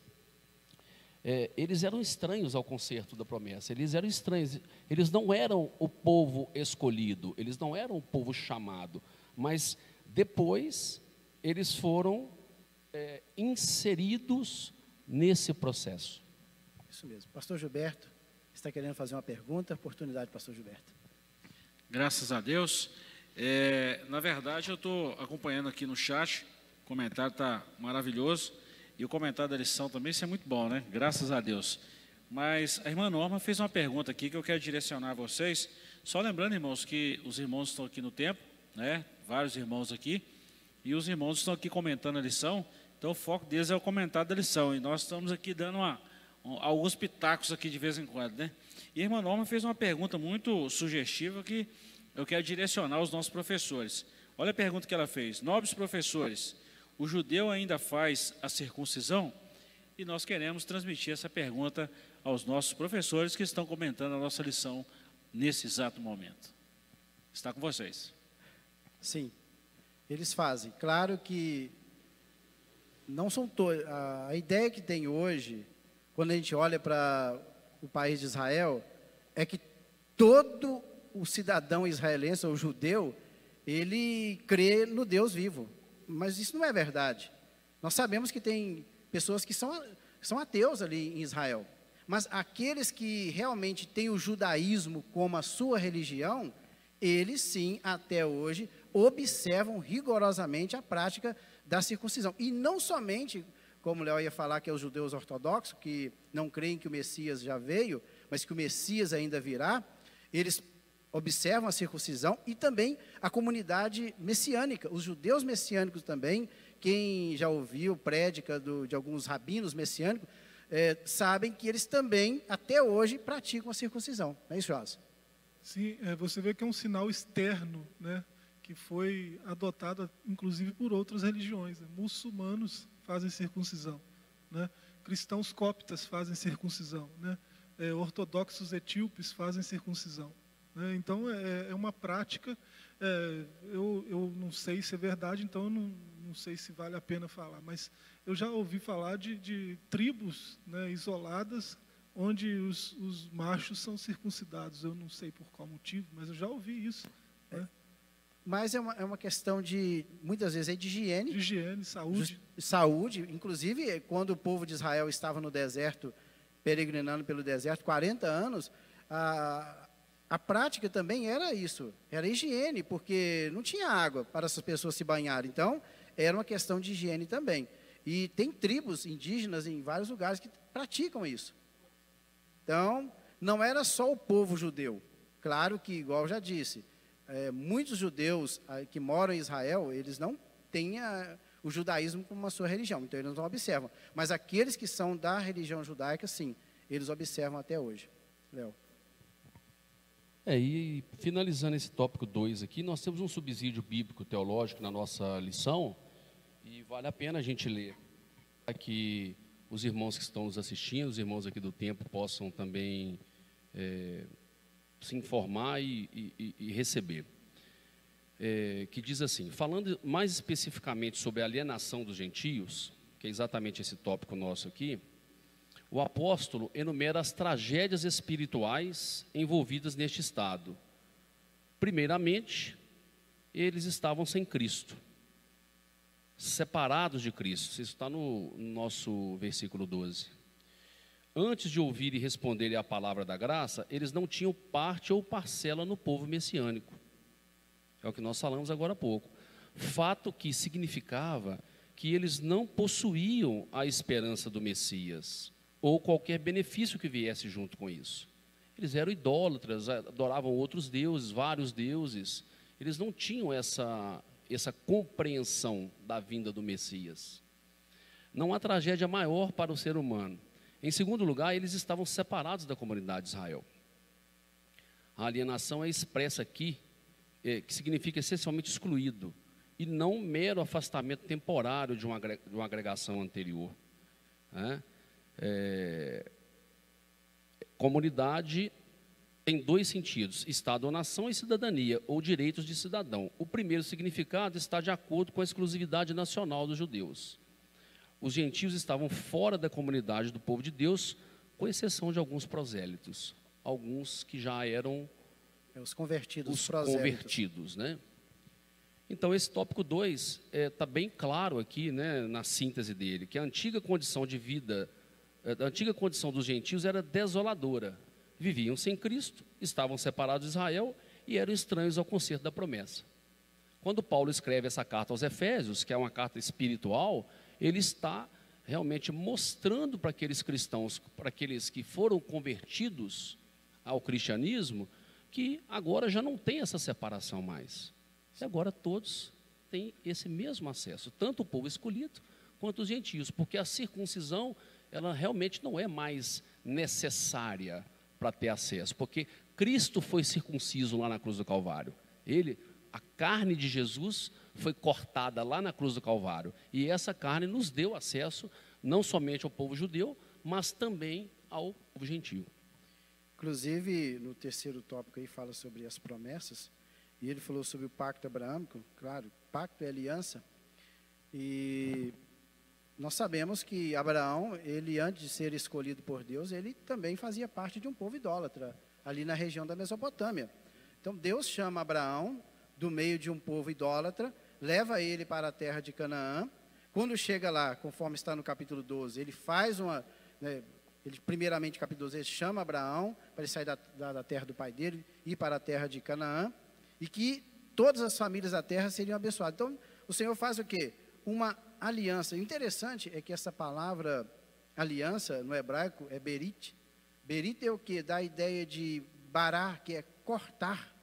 Speaker 4: é, eles eram estranhos ao concerto da promessa, eles eram estranhos, eles não eram o povo escolhido, eles não eram o povo chamado, mas depois eles foram é, inseridos nesse processo.
Speaker 2: Isso mesmo. Pastor Gilberto está querendo fazer uma pergunta, oportunidade, pastor Gilberto.
Speaker 1: Graças a Deus. É, na verdade, eu estou acompanhando aqui no chat, o comentário está maravilhoso, e o comentário da lição também, isso é muito bom, né? Graças a Deus. Mas a irmã Norma fez uma pergunta aqui que eu quero direcionar a vocês. Só lembrando, irmãos, que os irmãos estão aqui no tempo, né? Vários irmãos aqui, e os irmãos estão aqui comentando a lição, então o foco deles é o comentário da lição, e nós estamos aqui dando uma, alguns pitacos aqui de vez em quando, né? E a irmã Norma fez uma pergunta muito sugestiva que eu quero direcionar aos nossos professores. Olha a pergunta que ela fez: Nobres professores, o judeu ainda faz a circuncisão? E nós queremos transmitir essa pergunta aos nossos professores que estão comentando a nossa lição nesse exato momento. Está com vocês.
Speaker 2: Sim, eles fazem. Claro que não são todos. A ideia que tem hoje quando a gente olha para o país de Israel, é que todo o cidadão israelense ou judeu, ele crê no Deus vivo. Mas isso não é verdade. Nós sabemos que tem pessoas que são, são ateus ali em Israel. Mas aqueles que realmente têm o judaísmo como a sua religião, eles sim, até hoje, observam rigorosamente a prática da circuncisão. E não somente, como Léo ia falar, que é os judeus ortodoxos, que não creem que o Messias já veio, mas que o Messias ainda virá, eles observam a circuncisão e também a comunidade messiânica, os judeus messiânicos também, quem já ouviu prédica do, de alguns rabinos messiânicos, é, sabem que eles também, até hoje, praticam a circuncisão. Não é isso, Joás?
Speaker 3: Sim, é, você vê que é um sinal externo, né, que foi adotado, inclusive, por outras religiões. Né? Muçulmanos fazem circuncisão, né? cristãos coptas fazem circuncisão, né? É, ortodoxos etíopes fazem circuncisão. Né? Então, é, é, uma prática, é, eu, eu não sei se é verdade, então eu não, não sei se vale a pena falar, mas eu já ouvi falar de, de tribos né, isoladas onde os, os, machos são circuncidados. Eu não sei por qual motivo, mas eu já ouvi isso. Né?
Speaker 2: Mas é uma, é uma questão de, muitas vezes, é de higiene.
Speaker 3: De higiene, saúde.
Speaker 2: Saúde. Inclusive, quando o povo de Israel estava no deserto, peregrinando pelo deserto, 40 anos, a, a prática também era isso, era higiene, porque não tinha água para essas pessoas se banharem. Então, era uma questão de higiene também. E tem tribos indígenas em vários lugares que praticam isso. Então, não era só o povo judeu. Claro que, igual já disse, é, muitos judeus ah, que moram em Israel, eles não têm a, o judaísmo como a sua religião, então eles não observam. Mas aqueles que são da religião judaica, sim, eles observam até hoje. Léo.
Speaker 4: É, e finalizando esse tópico 2 aqui, nós temos um subsídio bíblico teológico na nossa lição, e vale a pena a gente ler, para que os irmãos que estão nos assistindo, os irmãos aqui do tempo, possam também é, se informar e, e, e receber. É, que diz assim: falando mais especificamente sobre a alienação dos gentios, que é exatamente esse tópico nosso aqui, o apóstolo enumera as tragédias espirituais envolvidas neste estado. Primeiramente, eles estavam sem Cristo, separados de Cristo. Isso está no nosso versículo 12. Antes de ouvir e responder a palavra da graça, eles não tinham parte ou parcela no povo messiânico. É o que nós falamos agora há pouco. Fato que significava que eles não possuíam a esperança do Messias ou qualquer benefício que viesse junto com isso. Eles eram idólatras, adoravam outros deuses, vários deuses. Eles não tinham essa, essa compreensão da vinda do Messias. Não há tragédia maior para o ser humano. Em segundo lugar, eles estavam separados da comunidade de Israel. A alienação é expressa aqui, é, que significa essencialmente excluído, e não mero afastamento temporário de uma, de uma agregação anterior. Né? É, comunidade tem dois sentidos: Estado ou nação e cidadania, ou direitos de cidadão. O primeiro significado está de acordo com a exclusividade nacional dos judeus. Os gentios estavam fora da comunidade do povo de Deus, com exceção de alguns prosélitos, alguns que já eram
Speaker 2: é, os convertidos,
Speaker 4: os convertidos, né? Então, esse tópico 2 está é, tá bem claro aqui, né, na síntese dele, que a antiga condição de vida a antiga condição dos gentios era desoladora. Viviam sem Cristo, estavam separados de Israel e eram estranhos ao concerto da promessa. Quando Paulo escreve essa carta aos Efésios, que é uma carta espiritual, ele está realmente mostrando para aqueles cristãos, para aqueles que foram convertidos ao cristianismo, que agora já não tem essa separação mais. E agora todos têm esse mesmo acesso, tanto o povo escolhido quanto os gentios, porque a circuncisão ela realmente não é mais necessária para ter acesso, porque Cristo foi circunciso lá na cruz do Calvário. Ele, a carne de Jesus foi cortada lá na cruz do Calvário, e essa carne nos deu acesso não somente ao povo judeu, mas também ao povo gentio.
Speaker 2: Inclusive, no terceiro tópico aí fala sobre as promessas, e ele falou sobre o pacto abraâmico, claro, pacto é aliança, e nós sabemos que Abraão, ele antes de ser escolhido por Deus, ele também fazia parte de um povo idólatra. ali na região da Mesopotâmia. Então Deus chama Abraão do meio de um povo idólatra, leva ele para a terra de Canaã. Quando chega lá, conforme está no capítulo 12, ele faz uma. Né, ele, primeiramente, capítulo 12, ele chama Abraão para ele sair da, da, da terra do pai dele e ir para a terra de Canaã. E que todas as famílias da terra seriam abençoadas. Então, o Senhor faz o quê? Uma aliança. Interessante é que essa palavra aliança no hebraico é berit. Berit é o que? Dá a ideia de barar, que é cortar.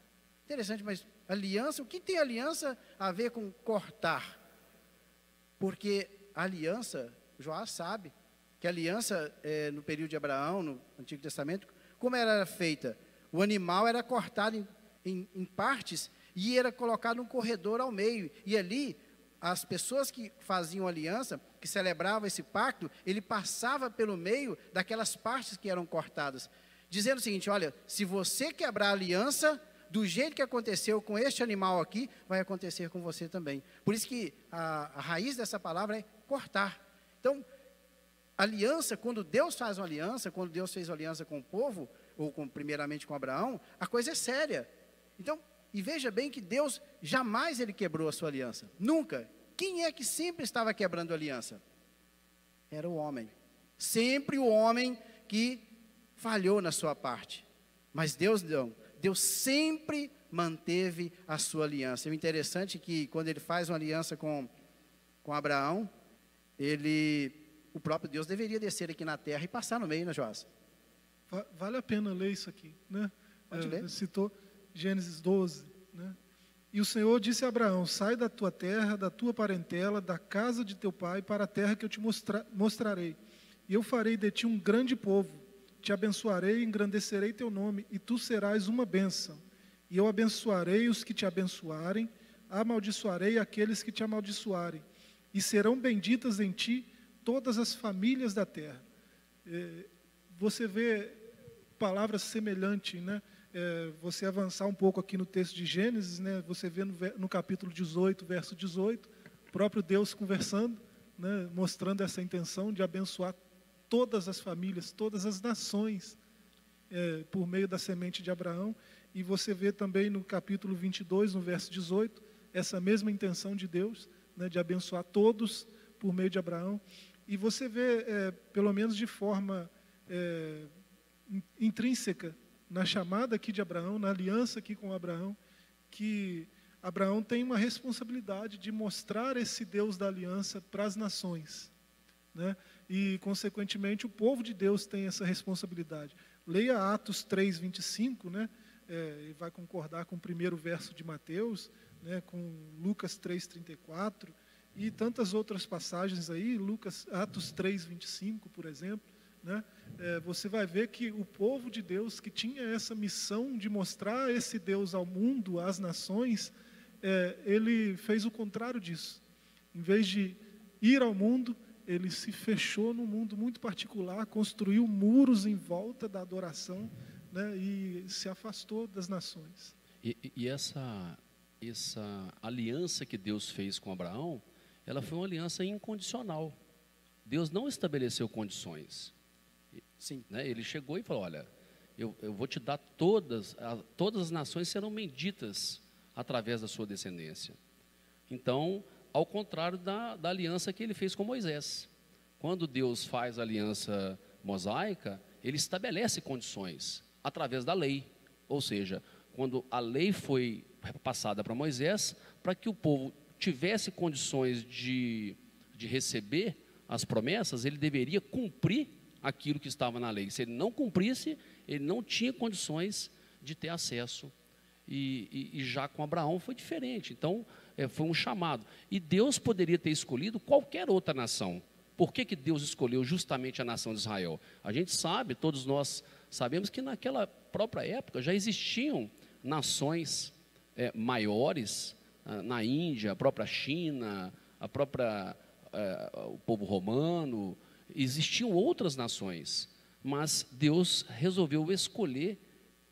Speaker 2: Interessante, mas aliança, o que tem aliança a ver com cortar? Porque aliança, Joás sabe, que aliança é, no período de Abraão, no Antigo Testamento, como era feita? O animal era cortado em, em, em partes e era colocado um corredor ao meio. E ali as pessoas que faziam aliança, que celebravam esse pacto, ele passava pelo meio daquelas partes que eram cortadas, dizendo o seguinte: olha, se você quebrar a aliança, do jeito que aconteceu com este animal aqui, vai acontecer com você também. Por isso que a, a raiz dessa palavra é cortar. Então, aliança, quando Deus faz uma aliança, quando Deus fez uma aliança com o povo, ou com, primeiramente com Abraão, a coisa é séria. Então, e veja bem que Deus jamais ele quebrou a sua aliança. Nunca. Quem é que sempre estava quebrando a aliança? Era o homem. Sempre o homem que falhou na sua parte. Mas Deus não. Deus sempre manteve a sua aliança. O interessante é que quando ele faz uma aliança com, com Abraão, ele, o próprio Deus deveria descer aqui na terra e passar no meio, né, Joás?
Speaker 3: Vale a pena ler isso aqui, né?
Speaker 2: Pode é, ler.
Speaker 3: Citou Gênesis 12. Né? E o Senhor disse a Abraão: Sai da tua terra, da tua parentela, da casa de teu pai, para a terra que eu te mostra mostrarei. E eu farei de ti um grande povo. Te abençoarei, engrandecerei teu nome, e tu serás uma bênção. E eu abençoarei os que te abençoarem, amaldiçoarei aqueles que te amaldiçoarem. E serão benditas em ti todas as famílias da terra. É, você vê palavras semelhantes, né? É, você avançar um pouco aqui no texto de Gênesis, né, você vê no, no capítulo 18, verso 18, o próprio Deus conversando, né, mostrando essa intenção de abençoar todas as famílias, todas as nações, é, por meio da semente de Abraão. E você vê também no capítulo 22, no verso 18, essa mesma intenção de Deus, né, de abençoar todos por meio de Abraão. E você vê, é, pelo menos de forma é, intrínseca, na chamada aqui de Abraão, na aliança aqui com Abraão, que Abraão tem uma responsabilidade de mostrar esse Deus da aliança para as nações. Né? E, consequentemente, o povo de Deus tem essa responsabilidade. Leia Atos 3, 25, né? É, e vai concordar com o primeiro verso de Mateus, né? com Lucas 3, 34, e tantas outras passagens aí, Lucas, Atos 3, 25, por exemplo, né, é, você vai ver que o povo de Deus, que tinha essa missão de mostrar esse Deus ao mundo, às nações, é, ele fez o contrário disso. Em vez de ir ao mundo, ele se fechou num mundo muito particular, construiu muros em volta da adoração né, e se afastou das nações.
Speaker 4: E, e essa, essa aliança que Deus fez com Abraão, ela foi uma aliança incondicional. Deus não estabeleceu condições.
Speaker 2: Sim.
Speaker 4: Né? Ele chegou e falou: Olha, eu, eu vou te dar todas, a, todas as nações serão benditas através da sua descendência. Então, ao contrário da, da aliança que ele fez com Moisés. Quando Deus faz a aliança mosaica, ele estabelece condições através da lei. Ou seja, quando a lei foi passada para Moisés, para que o povo tivesse condições de, de receber as promessas, ele deveria cumprir aquilo que estava na lei. Se ele não cumprisse, ele não tinha condições de ter acesso. E, e, e já com Abraão foi diferente. Então, é, foi um chamado. E Deus poderia ter escolhido qualquer outra nação. Por que, que Deus escolheu justamente a nação de Israel? A gente sabe, todos nós sabemos que naquela própria época já existiam nações é, maiores ah, na Índia, a própria China, a própria é, o povo romano, Existiam outras nações, mas Deus resolveu escolher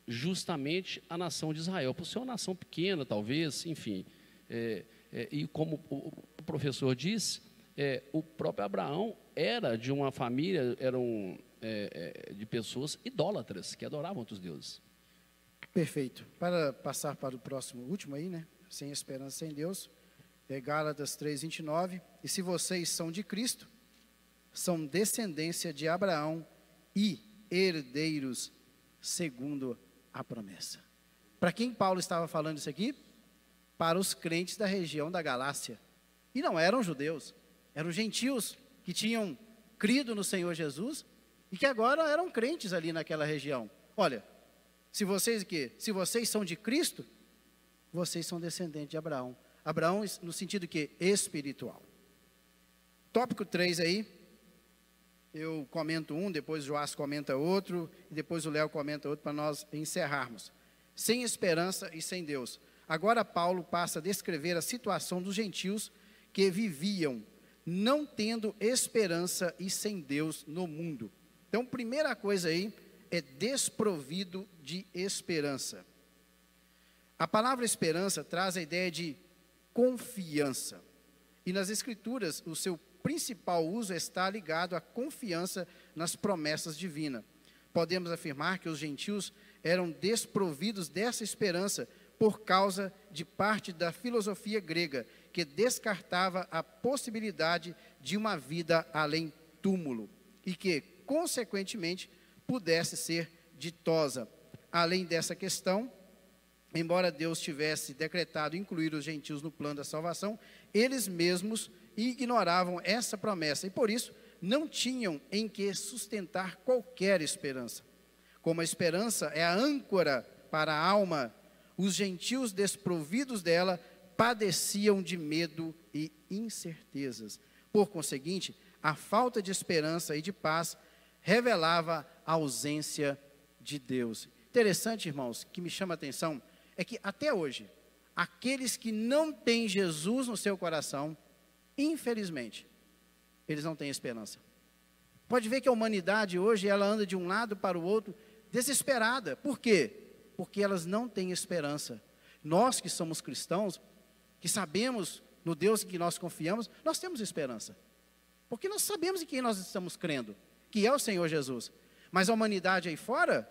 Speaker 4: justamente a nação de Israel, por ser uma nação pequena, talvez, enfim. É, é, e como o, professor disse, é, o próprio Abraão era de uma família, eram é, é, de pessoas idólatras, que adoravam outros deuses.
Speaker 2: Perfeito. Para passar para o próximo, último aí, né? Sem esperança, sem Deus. É Gálatas 3, 29. E se vocês são de Cristo, são descendência de Abraão e herdeiros segundo a promessa. Para quem Paulo estava falando isso aqui? Para os crentes da região da Galácia. E não eram judeus, eram gentios que tinham crido no Senhor Jesus e que agora eram crentes ali naquela região. Olha, se vocês que se vocês são de Cristo, vocês são descendentes de Abraão. Abraão no sentido que espiritual. Tópico 3 aí. Eu comento um, depois o Joás comenta outro, e depois o Léo comenta outro para nós encerrarmos. Sem esperança e sem Deus. Agora Paulo passa a descrever a situação dos gentios que viviam não tendo esperança e sem Deus no mundo. Então, primeira coisa aí é desprovido de esperança. A palavra esperança traz a ideia de confiança. E nas Escrituras, o seu principal uso está ligado à confiança nas promessas divinas. Podemos afirmar que os gentios eram desprovidos dessa esperança por causa de parte da filosofia grega, que descartava a possibilidade de uma vida além túmulo e que, consequentemente, pudesse ser ditosa. Além dessa questão, embora Deus tivesse decretado incluir os gentios no plano da salvação, eles mesmos ignoravam essa promessa e por isso não tinham em que sustentar qualquer esperança. Como a esperança é a âncora para a alma, os gentios desprovidos dela padeciam de medo e incertezas. Por conseguinte, a falta de esperança e de paz revelava a ausência de Deus. Interessante, irmãos, que me chama a atenção é que até hoje, aqueles que não têm Jesus no seu coração, infelizmente, eles não têm esperança. Pode ver que a humanidade hoje ela anda de um lado para o outro desesperada. Por quê? Porque elas não têm esperança. Nós que somos cristãos, que sabemos no Deus em que nós confiamos, nós temos esperança. Porque nós sabemos em quem nós estamos crendo, que é o Senhor Jesus. Mas a humanidade aí fora,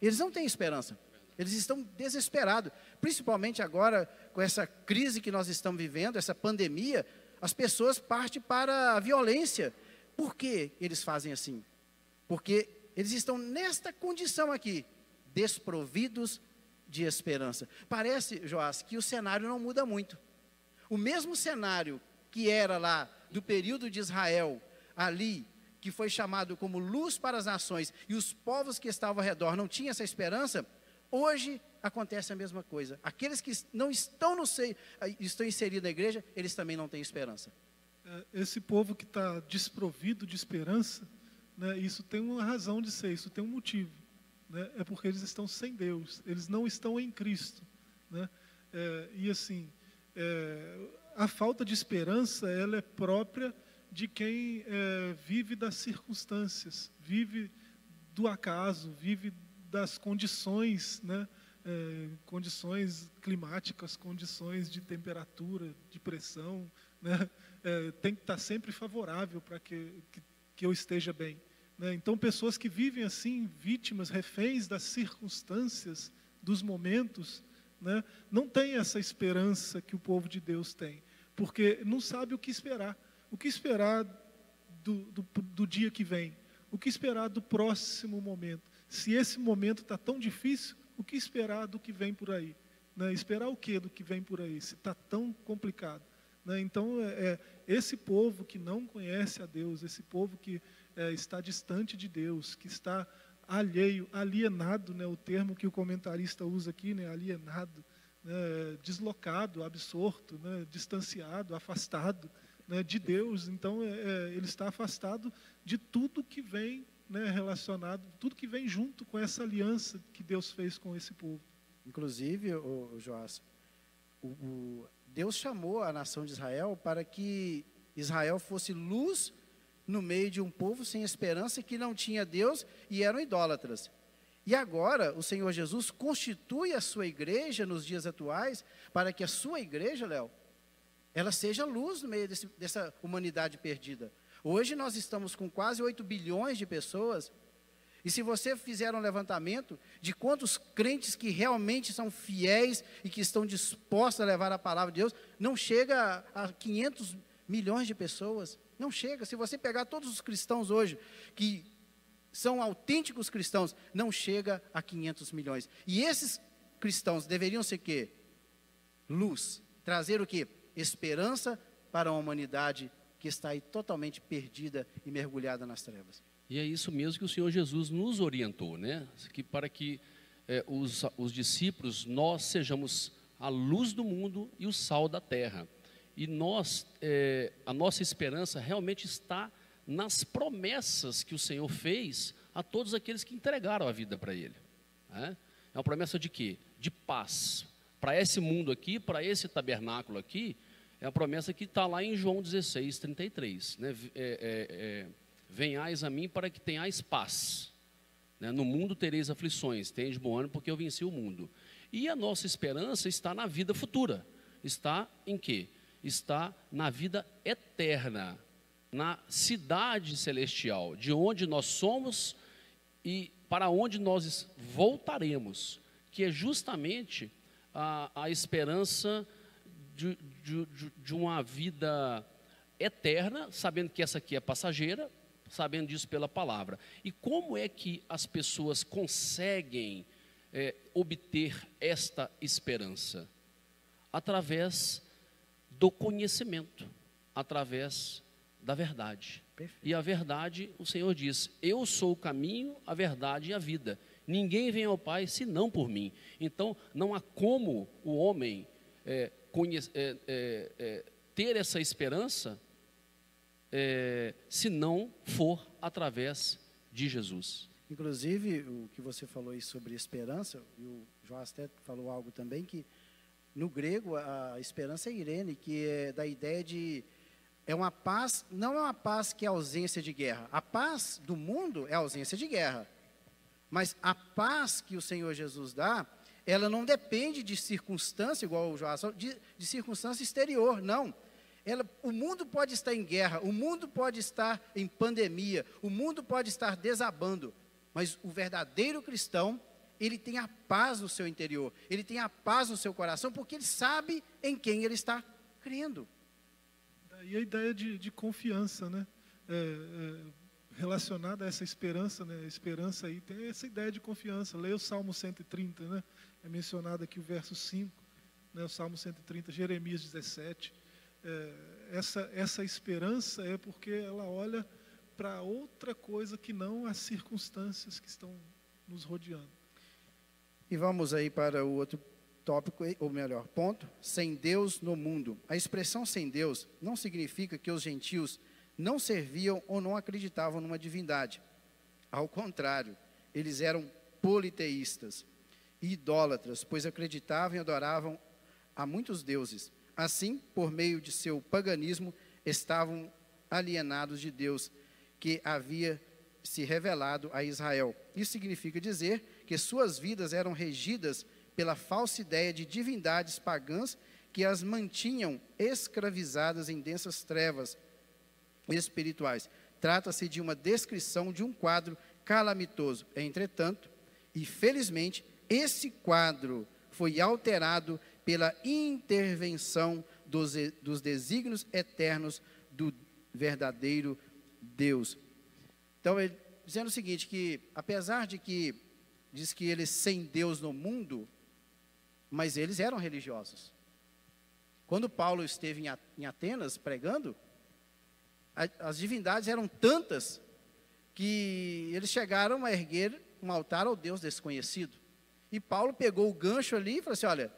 Speaker 2: eles não têm esperança. Eles estão desesperados, principalmente agora com essa crise que nós estamos vivendo, essa pandemia, as pessoas partem para a violência. Por que eles fazem assim? Porque eles estão nesta condição aqui, desprovidos de esperança. Parece, Joás, que o cenário não muda muito. O mesmo cenário que era lá do período de Israel, ali, que foi chamado como luz para as nações, e os povos que estavam ao redor não tinham essa esperança, Hoje acontece a mesma coisa. Aqueles que não estão no seio, estão inseridos na igreja, eles também não têm esperança.
Speaker 3: É, esse povo que está desprovido de esperança, né, isso tem uma razão de ser, isso tem um motivo. Né, é porque eles estão sem Deus, eles não estão em Cristo. Né, é, e assim, é, a falta de esperança, ela é própria de quem é, vive das circunstâncias, vive do acaso, vive das condições, né, é, condições climáticas, condições de temperatura, de pressão, né, é, tem que estar sempre favorável para que, que, que, eu esteja bem. Né? Então, pessoas que vivem assim, vítimas, reféns das circunstâncias, dos momentos, né, não têm essa esperança que o povo de Deus tem, porque não sabe o que esperar. O que esperar do, do, do dia que vem? O que esperar do próximo momento? Se esse momento está tão difícil, o que esperar do que vem por aí? Né? Esperar o que do que vem por aí, se está tão complicado? Né? Então, é, é, esse povo que não conhece a Deus, esse povo que é, está distante de Deus, que está alheio, alienado, né? o termo que o comentarista usa aqui, né? alienado, né? deslocado, absorto, né? distanciado, afastado né? de Deus. Então, é, é, ele está afastado de tudo que vem né, relacionado, tudo que vem junto com essa aliança que Deus fez com esse povo.
Speaker 2: Inclusive, o, o Joás, o, o, Deus chamou a nação de Israel para que Israel fosse luz no meio de um povo sem esperança que não tinha Deus e eram idólatras. E agora o Senhor Jesus constitui a sua igreja nos dias atuais para que a sua igreja, Léo, ela seja luz no meio desse, dessa humanidade perdida. Hoje nós estamos com quase 8 bilhões de pessoas E se você fizer um levantamento de quantos crentes que realmente são fiéis e que estão dispostos a levar a palavra de Deus, não chega a 500 milhões de pessoas. Não chega. Se você pegar todos os cristãos hoje que são autênticos cristãos, não chega a 500 milhões. E esses cristãos deveriam ser quê? Luz. Trazer o quê? Esperança para a humanidade que está aí totalmente perdida e mergulhada nas trevas.
Speaker 4: E é isso mesmo que o Senhor Jesus nos orientou, né? Que para que é, os, os discípulos, nós sejamos a luz do mundo e o sal da terra. E nós, é, a nossa esperança realmente está nas promessas que o Senhor fez a todos aqueles que entregaram a vida para Ele. Né? É uma promessa de quê? De paz. Para esse mundo aqui, para esse tabernáculo aqui, é a promessa que está lá em João 16, 33. Né? É, é, é, Venhais a mim para que tenhais paz. Né? No mundo tereis aflições, tenhais bom ano porque eu venci o mundo. E a nossa esperança está na vida futura. Está em quê? Está na vida eterna, na cidade celestial, de onde nós somos e para onde nós voltaremos, que é justamente a, a esperança de, de, de uma vida eterna, sabendo que essa aqui é passageira, sabendo disso pela palavra. E como é que as pessoas conseguem é, obter esta esperança? Através do conhecimento, através da verdade. Perfeito. E a verdade, o Senhor diz: Eu sou o caminho, a verdade e a vida. Ninguém vem ao Pai senão por mim. Então, não há como o homem é, é, é, é ter essa esperança é, se não for através de Jesus.
Speaker 2: Inclusive, o que você falou aí sobre esperança, e o João até falou algo também, que no grego a esperança é irene, que é da ideia de é uma paz, não é uma paz que é ausência de guerra. A paz do mundo é ausência de guerra. Mas a paz que o Senhor Jesus dá, ela não depende de circunstância, igual o João, de, de circunstância exterior, não. Ela, o mundo pode estar em guerra, o mundo pode estar em pandemia, o mundo pode estar desabando, mas o verdadeiro cristão, ele tem a paz no seu interior, ele tem a paz no seu coração, porque ele sabe em quem ele está crendo.
Speaker 3: E a ideia de, de confiança, né? É, é, relacionada a essa esperança, né? Esperança aí tem essa ideia de confiança. Leia o Salmo 130, né? É mencionado aqui o verso 5, né? o Salmo 130, Jeremias 17 é, essa, essa esperança é porque ela olha para outra coisa que não as circunstâncias que estão nos rodeando.
Speaker 2: E vamos aí para o outro tópico, ou melhor, ponto, sem Deus no mundo. A expressão sem Deus não significa que os gentios não serviam ou não acreditavam numa divindade. Ao contrário, eles eram politeístas, idólatras, pois acreditavam e adoravam a muitos deuses. Assim, por meio de seu paganismo, estavam alienados de Deus, que havia se revelado a Israel. Isso significa dizer que suas vidas eram regidas pela falsa ideia de divindades pagãs que as mantinham escravizadas em densas trevas espirituais. Trata-se de uma descrição de um quadro calamitoso. Entretanto, e felizmente, esse quadro foi alterado pela intervenção dos, dos desígnios eternos do verdadeiro Deus. Então, ele, dizendo o seguinte, que apesar de que diz que eles sem Deus no mundo, mas eles eram religiosos. Quando Paulo esteve em Atenas pregando, as divindades eram tantas que eles chegaram a erguer um altar ao Deus desconhecido. E Paulo pegou o gancho ali e falou assim: olha,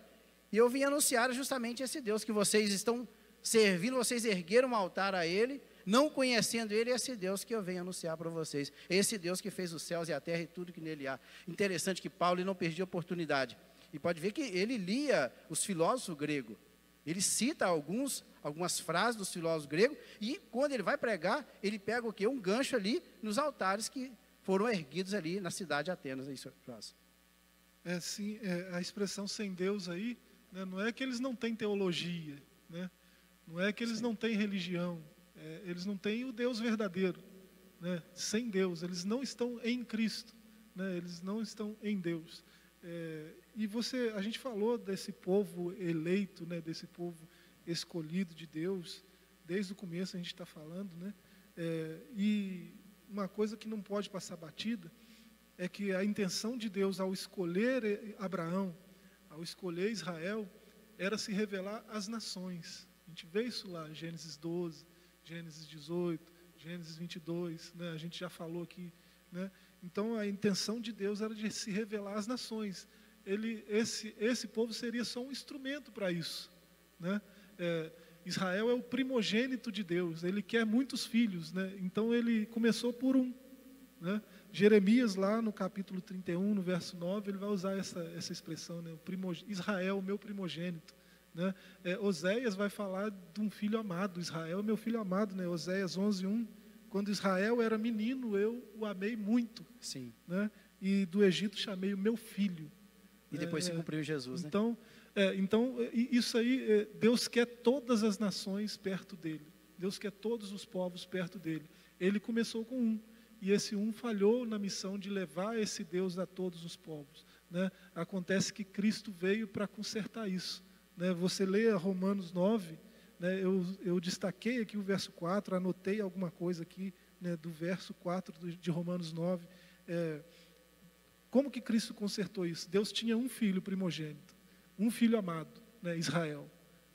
Speaker 2: eu vim anunciar justamente esse Deus que vocês estão servindo, vocês ergueram um altar a Ele, não conhecendo Ele, esse Deus que eu venho anunciar para vocês. Esse Deus que fez os céus e a terra e tudo que nele há. Interessante que Paulo não perdia oportunidade. E pode ver que ele lia os filósofos gregos. Ele cita alguns, algumas frases dos filósofos gregos e quando ele vai pregar, ele pega o quê? Um gancho ali nos altares que foram erguidos ali na cidade de Atenas. É isso,
Speaker 3: é, sim, é, a expressão sem Deus aí né? Não é que eles não têm teologia, né? não é que eles não têm religião, é, eles não têm o Deus verdadeiro. Né? Sem Deus, eles não estão em Cristo. né? eles não estão em Deus. É, e você, a gente falou desse povo eleito, né? desse povo escolhido de Deus, desde o começo a gente está falando, né? É, e uma coisa que não pode passar batida é que a intenção de Deus ao escolher Abraão, ao escolher Israel, era se revelar às nações. A gente vê isso lá, Gênesis 12, Gênesis 18, Gênesis 22, né? a gente já falou aqui. Né? Então a intenção de Deus era de se revelar às nações. Ele, esse, esse povo seria só um instrumento para isso. Né? É, Israel é o primogênito de Deus, ele quer muitos filhos, né? então ele começou por um. Né? Jeremias, lá no capítulo 31, no verso 9, ele vai usar essa, essa expressão, né? Israel, meu primogênito. Né? É, Oséias vai falar de um filho amado, Israel meu filho amado, né? Oséias 11, 1. Quando Israel era menino, eu o amei muito.
Speaker 2: Sim.
Speaker 3: Né? E do Egito chamei o meu filho.
Speaker 2: E depois é, se cumpriu Jesus,
Speaker 3: né? Então, é, então isso aí, é, Deus quer todas as nações perto dele. Deus quer todos os povos perto dele. Ele começou com um. E esse um falhou na missão de levar esse Deus a todos os povos. Né? Acontece que Cristo veio para consertar isso. Né? Você lê Romanos 9, né? eu, eu destaquei aqui o verso 4, anotei alguma coisa aqui né, do verso 4 de Romanos 9. É, como que Cristo consertou isso? Deus tinha um filho primogênito, um filho amado, né, Israel.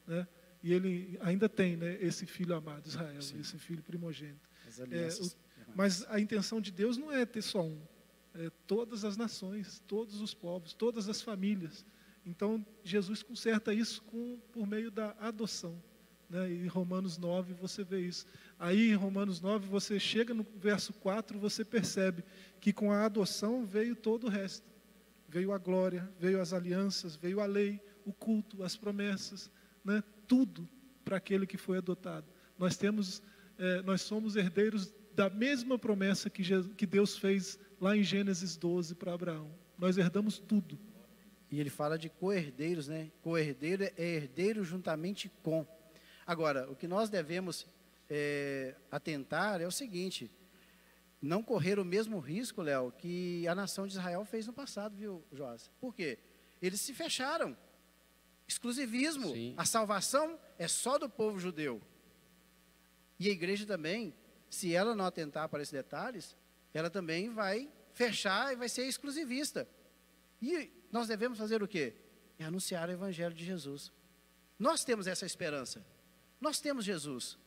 Speaker 3: Né? E ele ainda tem né, esse filho amado, Israel, Sim. esse filho primogênito. É, o, mas a intenção de Deus não é ter só um. É todas as nações, todos os povos, todas as famílias. Então, Jesus conserta isso com, por meio da adoção. Né? E em Romanos 9 você vê isso. Aí em Romanos 9 você chega no verso 4, você percebe que com a adoção veio todo o resto. Veio a glória, veio as alianças, veio a lei, o culto, as promessas, né? tudo para aquele que foi adotado. Nós temos, é, nós somos herdeiros da mesma promessa que, Jesus, que Deus fez lá em Gênesis 12 para Abraão. Nós herdamos tudo.
Speaker 2: E ele fala de co-herdeiros, né? Co-herdeiro é herdeiro juntamente com. Agora, o que nós devemos é, atentar é o seguinte: não correr o mesmo risco, Léo, que a nação de Israel fez no passado, viu, Joás? Por quê? Eles se fecharam. Exclusivismo. Sim. A salvação é só do povo judeu. E a igreja também, se ela não atentar para esses detalhes, ela também vai fechar e vai ser exclusivista. E nós devemos fazer o quê? É anunciar o Evangelho de Jesus. Nós temos essa esperança. Nós temos Jesus.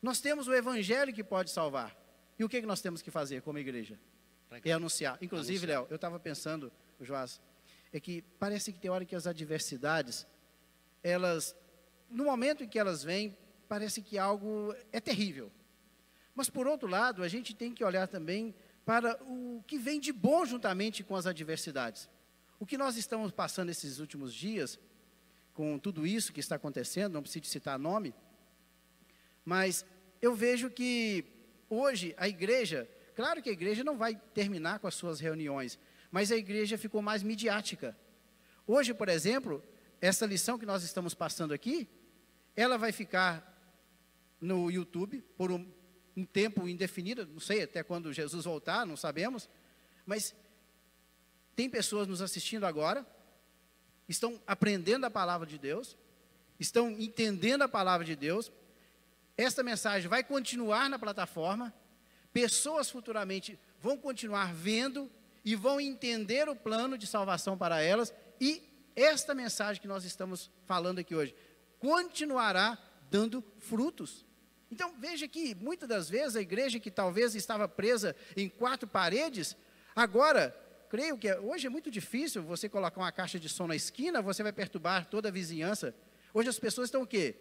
Speaker 2: Nós temos o Evangelho que pode salvar. E o que, que nós temos que fazer como igreja? É anunciar. Inclusive, Léo, eu estava pensando, Joás, é que parece que tem hora que as adversidades, elas, no momento em que elas vêm, parece que algo é terrível. Mas, por outro lado, a gente tem que olhar também para o que vem de bom juntamente com as adversidades. O que nós estamos passando esses últimos dias, com tudo isso que está acontecendo, não preciso citar nome, mas eu vejo que hoje a igreja, claro que a igreja não vai terminar com as suas reuniões, mas a igreja ficou mais midiática. Hoje, por exemplo, essa lição que nós estamos passando aqui, ela vai ficar no YouTube por um, um tempo indefinido, não sei até quando Jesus voltar, não sabemos, mas tem pessoas nos assistindo agora, estão aprendendo a palavra de Deus, estão entendendo a palavra de Deus. Esta mensagem vai continuar na plataforma. Pessoas futuramente vão continuar vendo e vão entender o plano de salvação para elas. E esta mensagem que nós estamos falando aqui hoje continuará dando frutos. Então veja que muitas das vezes a igreja que talvez estava presa em quatro paredes, agora creio que hoje é muito difícil você colocar uma caixa de som na esquina, você vai perturbar toda a vizinhança. Hoje as pessoas estão o quê?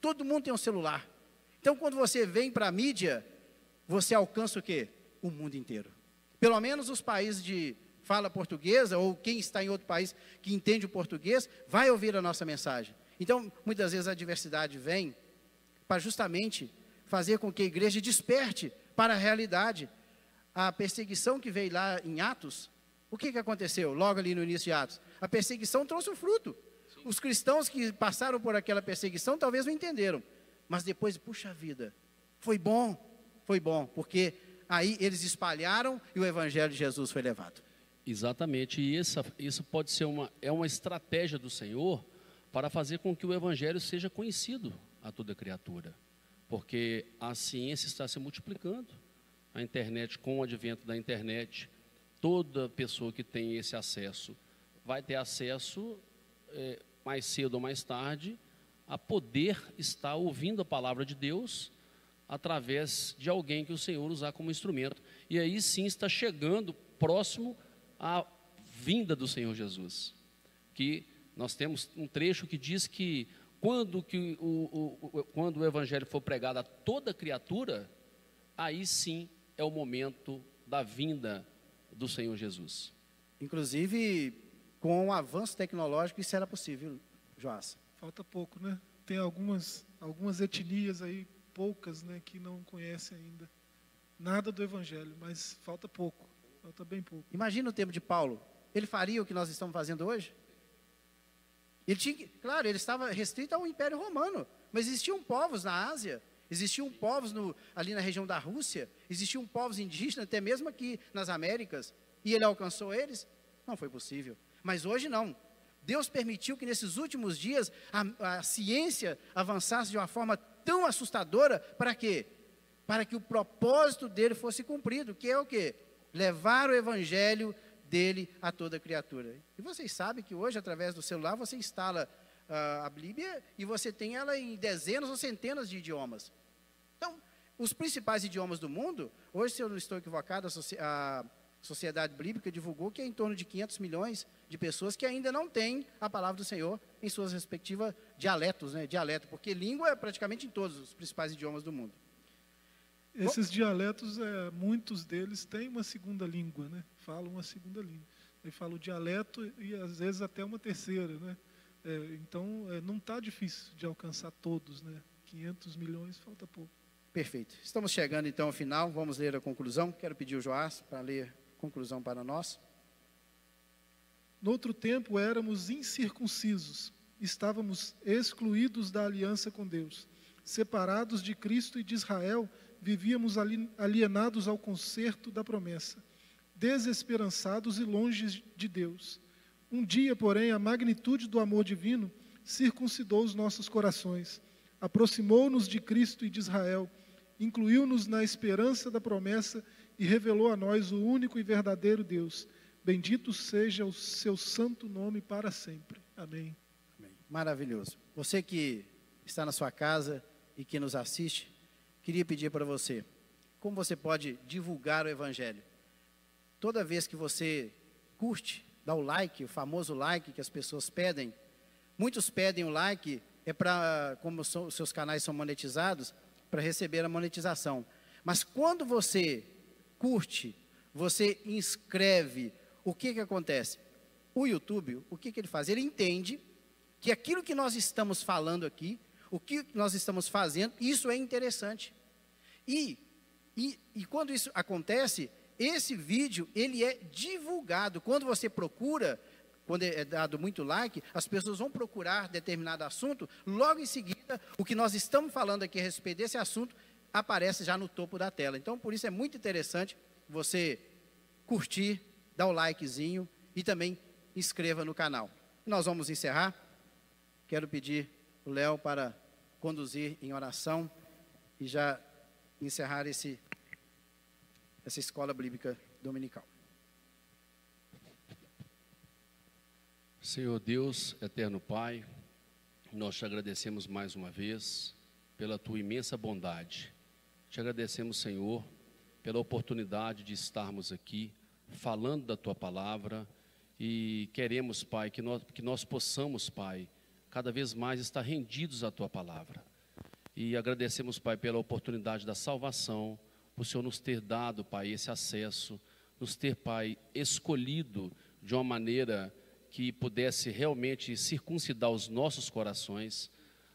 Speaker 2: Todo mundo tem um celular. Então quando você vem para a mídia, você alcança o quê? O mundo inteiro. Pelo menos os países de fala portuguesa, ou quem está em outro país que entende o português, vai ouvir a nossa mensagem. Então, muitas vezes a diversidade vem para justamente fazer com que a igreja desperte para a realidade. A perseguição que veio lá em Atos, o que, que aconteceu logo ali no início de Atos? A perseguição trouxe um fruto. Os cristãos que passaram por aquela perseguição talvez não entenderam. Mas depois, puxa vida, foi bom, foi bom, porque aí eles espalharam e o evangelho de Jesus foi levado.
Speaker 4: Exatamente, e essa, isso pode ser uma, é uma estratégia do Senhor para fazer com que o Evangelho seja conhecido a toda criatura, porque a ciência está se multiplicando, a internet, com o advento da internet, toda pessoa que tem esse acesso vai ter acesso é, mais cedo ou mais tarde a poder estar ouvindo a palavra de Deus através de alguém que o Senhor usar como instrumento. E aí sim está chegando próximo à vinda do Senhor Jesus. Que nós temos um trecho que diz que quando, que o, o, quando o evangelho for pregado a toda criatura, aí sim é o momento da vinda do Senhor Jesus.
Speaker 2: Inclusive, com o avanço tecnológico, isso era possível, Joás.
Speaker 3: Falta pouco, né? Tem algumas, algumas etnias aí poucas né, que não conhecem ainda nada do Evangelho, mas falta pouco, falta bem pouco.
Speaker 2: Imagina o tempo de Paulo. Ele faria o que nós estamos fazendo hoje? Ele tinha, claro, ele estava restrito ao Império Romano, mas existiam povos na Ásia, existiam povos no, ali na região da Rússia, existiam povos indígenas, até mesmo aqui nas Américas, e ele alcançou eles? Não foi possível. Mas hoje não. Deus permitiu que nesses últimos dias a, a ciência avançasse de uma forma tão assustadora, para quê? Para que o propósito dele fosse cumprido, que é o quê? Levar o evangelho dele a toda criatura. E vocês sabem que hoje, através do celular, você instala uh, a Bíblia e você tem ela em dezenas ou centenas de idiomas. Então, os principais idiomas do mundo, hoje, se eu não estou equivocado, a, a Sociedade Bíblica divulgou que é em torno de 500 milhões de pessoas que ainda não têm a palavra do Senhor em suas respectivas dialetos, né? Dialeto, porque língua é praticamente em todos os principais idiomas do mundo.
Speaker 3: Esses dialetos, é, muitos deles têm uma segunda língua, né? Falam uma segunda língua. Ele fala o dialeto e às vezes até uma terceira, né? É, então, é, não está difícil de alcançar todos, né? 500 milhões, falta pouco.
Speaker 2: Perfeito. Estamos chegando então ao final, vamos ler a conclusão. Quero pedir o Joás para ler a conclusão para nós.
Speaker 3: No outro tempo éramos incircuncisos, estávamos excluídos da aliança com Deus, separados de Cristo e de Israel, vivíamos alienados ao concerto da promessa, desesperançados e longe de Deus. Um dia, porém, a magnitude do amor divino circuncidou os nossos corações, aproximou-nos de Cristo e de Israel, incluiu-nos na esperança da promessa e revelou a nós o único e verdadeiro Deus Bendito seja o seu santo nome para sempre. Amém.
Speaker 2: Amém. Maravilhoso. Você que está na sua casa e que nos assiste, queria pedir para você, como você pode divulgar o Evangelho? Toda vez que você curte, dá o like, o famoso like que as pessoas pedem, muitos pedem o like, é para, como os seus canais são monetizados, para receber a monetização. Mas quando você curte, você inscreve, o que, que acontece? O YouTube, o que, que ele faz? Ele entende que aquilo que nós estamos falando aqui, o que nós estamos fazendo, isso é interessante. E, e, e quando isso acontece, esse vídeo, ele é divulgado. Quando você procura, quando é dado muito like, as pessoas vão procurar determinado assunto, logo em seguida, o que nós estamos falando aqui a respeito desse assunto, aparece já no topo da tela. Então, por isso é muito interessante você curtir, dá o likezinho e também inscreva no canal. Nós vamos encerrar. Quero pedir o Léo para conduzir em oração e já encerrar esse, essa escola bíblica dominical.
Speaker 4: Senhor Deus, eterno Pai, nós te agradecemos mais uma vez pela tua imensa bondade. Te agradecemos, Senhor, pela oportunidade de estarmos aqui falando da tua palavra e queremos, Pai, que nós, que nós possamos, Pai, cada vez mais estar rendidos à tua palavra. E agradecemos, Pai, pela oportunidade da salvação, por Senhor nos ter dado, Pai, esse acesso, nos ter, Pai, escolhido de uma maneira que pudesse realmente circuncidar os nossos corações,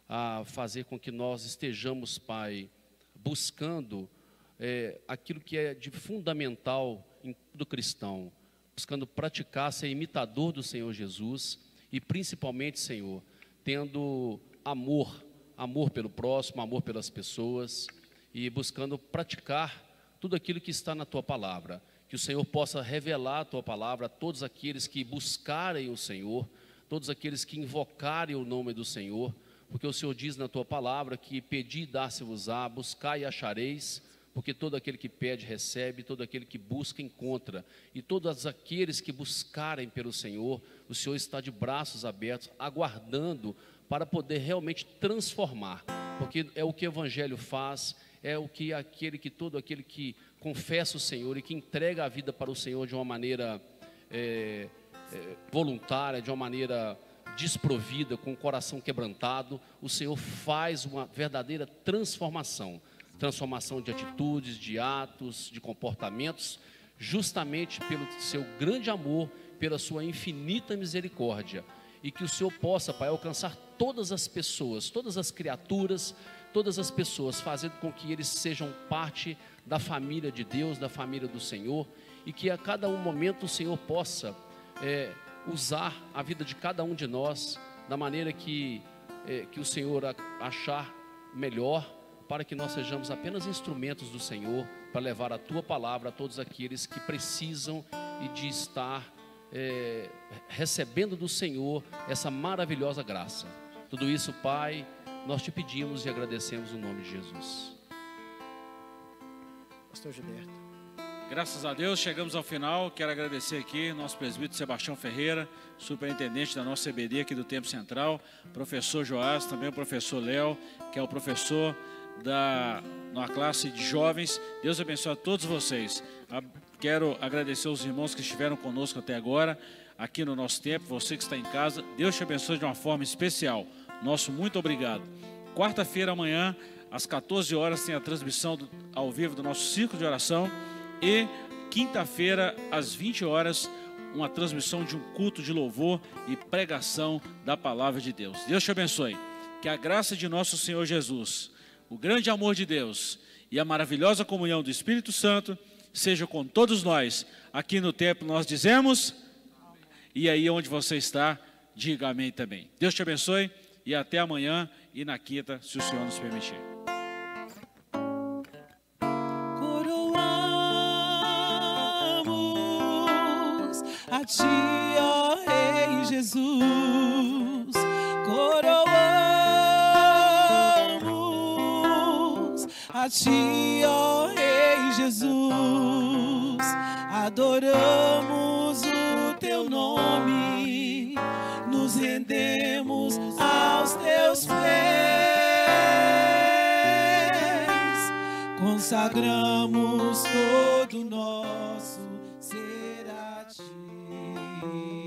Speaker 4: a fazer com que nós estejamos, Pai, buscando é, aquilo que é de fundamental em todo cristão, buscando praticar, ser imitador do Senhor Jesus e principalmente, Senhor, tendo amor, amor pelo próximo, amor pelas pessoas e buscando praticar tudo aquilo que está na tua palavra. Que o Senhor possa revelar a tua palavra a todos aqueles que buscarem o Senhor, todos aqueles que invocarem o nome do Senhor, porque o Senhor diz na tua palavra que pedi e dar-se-vos-á, buscai e achareis, porque todo aquele que pede recebe, todo aquele que busca encontra, e todos aqueles que buscarem pelo Senhor, o Senhor está de braços abertos, aguardando para poder realmente transformar, porque é o que o Evangelho faz, é o que aquele que todo aquele que confessa o Senhor e que entrega a vida para o Senhor de uma maneira é, é, voluntária, de uma maneira desprovida, com o coração quebrantado, o Senhor faz uma verdadeira transformação transformação de atitudes, de atos, de comportamentos, justamente pelo seu grande amor, pela sua infinita misericórdia. E que o Senhor possa, Pai, alcançar todas as pessoas, todas as criaturas, todas as pessoas, fazendo com que eles sejam parte da família de Deus, da família do Senhor, e que a cada um momento o Senhor possa é, usar a vida de cada um de nós da maneira que, é, que o Senhor achar melhor para que nós sejamos apenas instrumentos do Senhor para levar a tua palavra a todos aqueles que precisam e de estar é, recebendo do Senhor essa maravilhosa graça. Tudo isso, Pai, nós te pedimos e agradecemos no nome de Jesus.
Speaker 2: Pastor Gilberto.
Speaker 1: Graças a Deus, chegamos ao final. Quero agradecer aqui nosso presbítero Sebastião Ferreira, superintendente da nossa CBD aqui do Tempo Central, professor Joás, também o professor Léo, que é o professor da na classe de jovens. Deus abençoe a todos vocês. Quero agradecer os irmãos que estiveram conosco até agora, aqui no nosso tempo, você que está em casa. Deus te abençoe de uma forma especial. Nosso muito obrigado. Quarta-feira amanhã, às 14 horas, tem a transmissão do, ao vivo do nosso círculo de oração e quinta-feira, às 20 horas, uma transmissão de um culto de louvor e pregação da palavra de Deus. Deus te abençoe. Que a graça de nosso Senhor Jesus o grande amor de Deus e a maravilhosa comunhão do Espírito Santo seja com todos nós. Aqui no templo nós dizemos, e aí onde você está, diga amém também. Deus te abençoe e até amanhã e na quinta, se o Senhor nos permitir.
Speaker 5: Coroamos a ti, ó Rei Jesus. Coroamos a ti, ó Rei Jesus, adoramos o teu nome, nos rendemos aos teus pés, consagramos todo nosso ser a ti.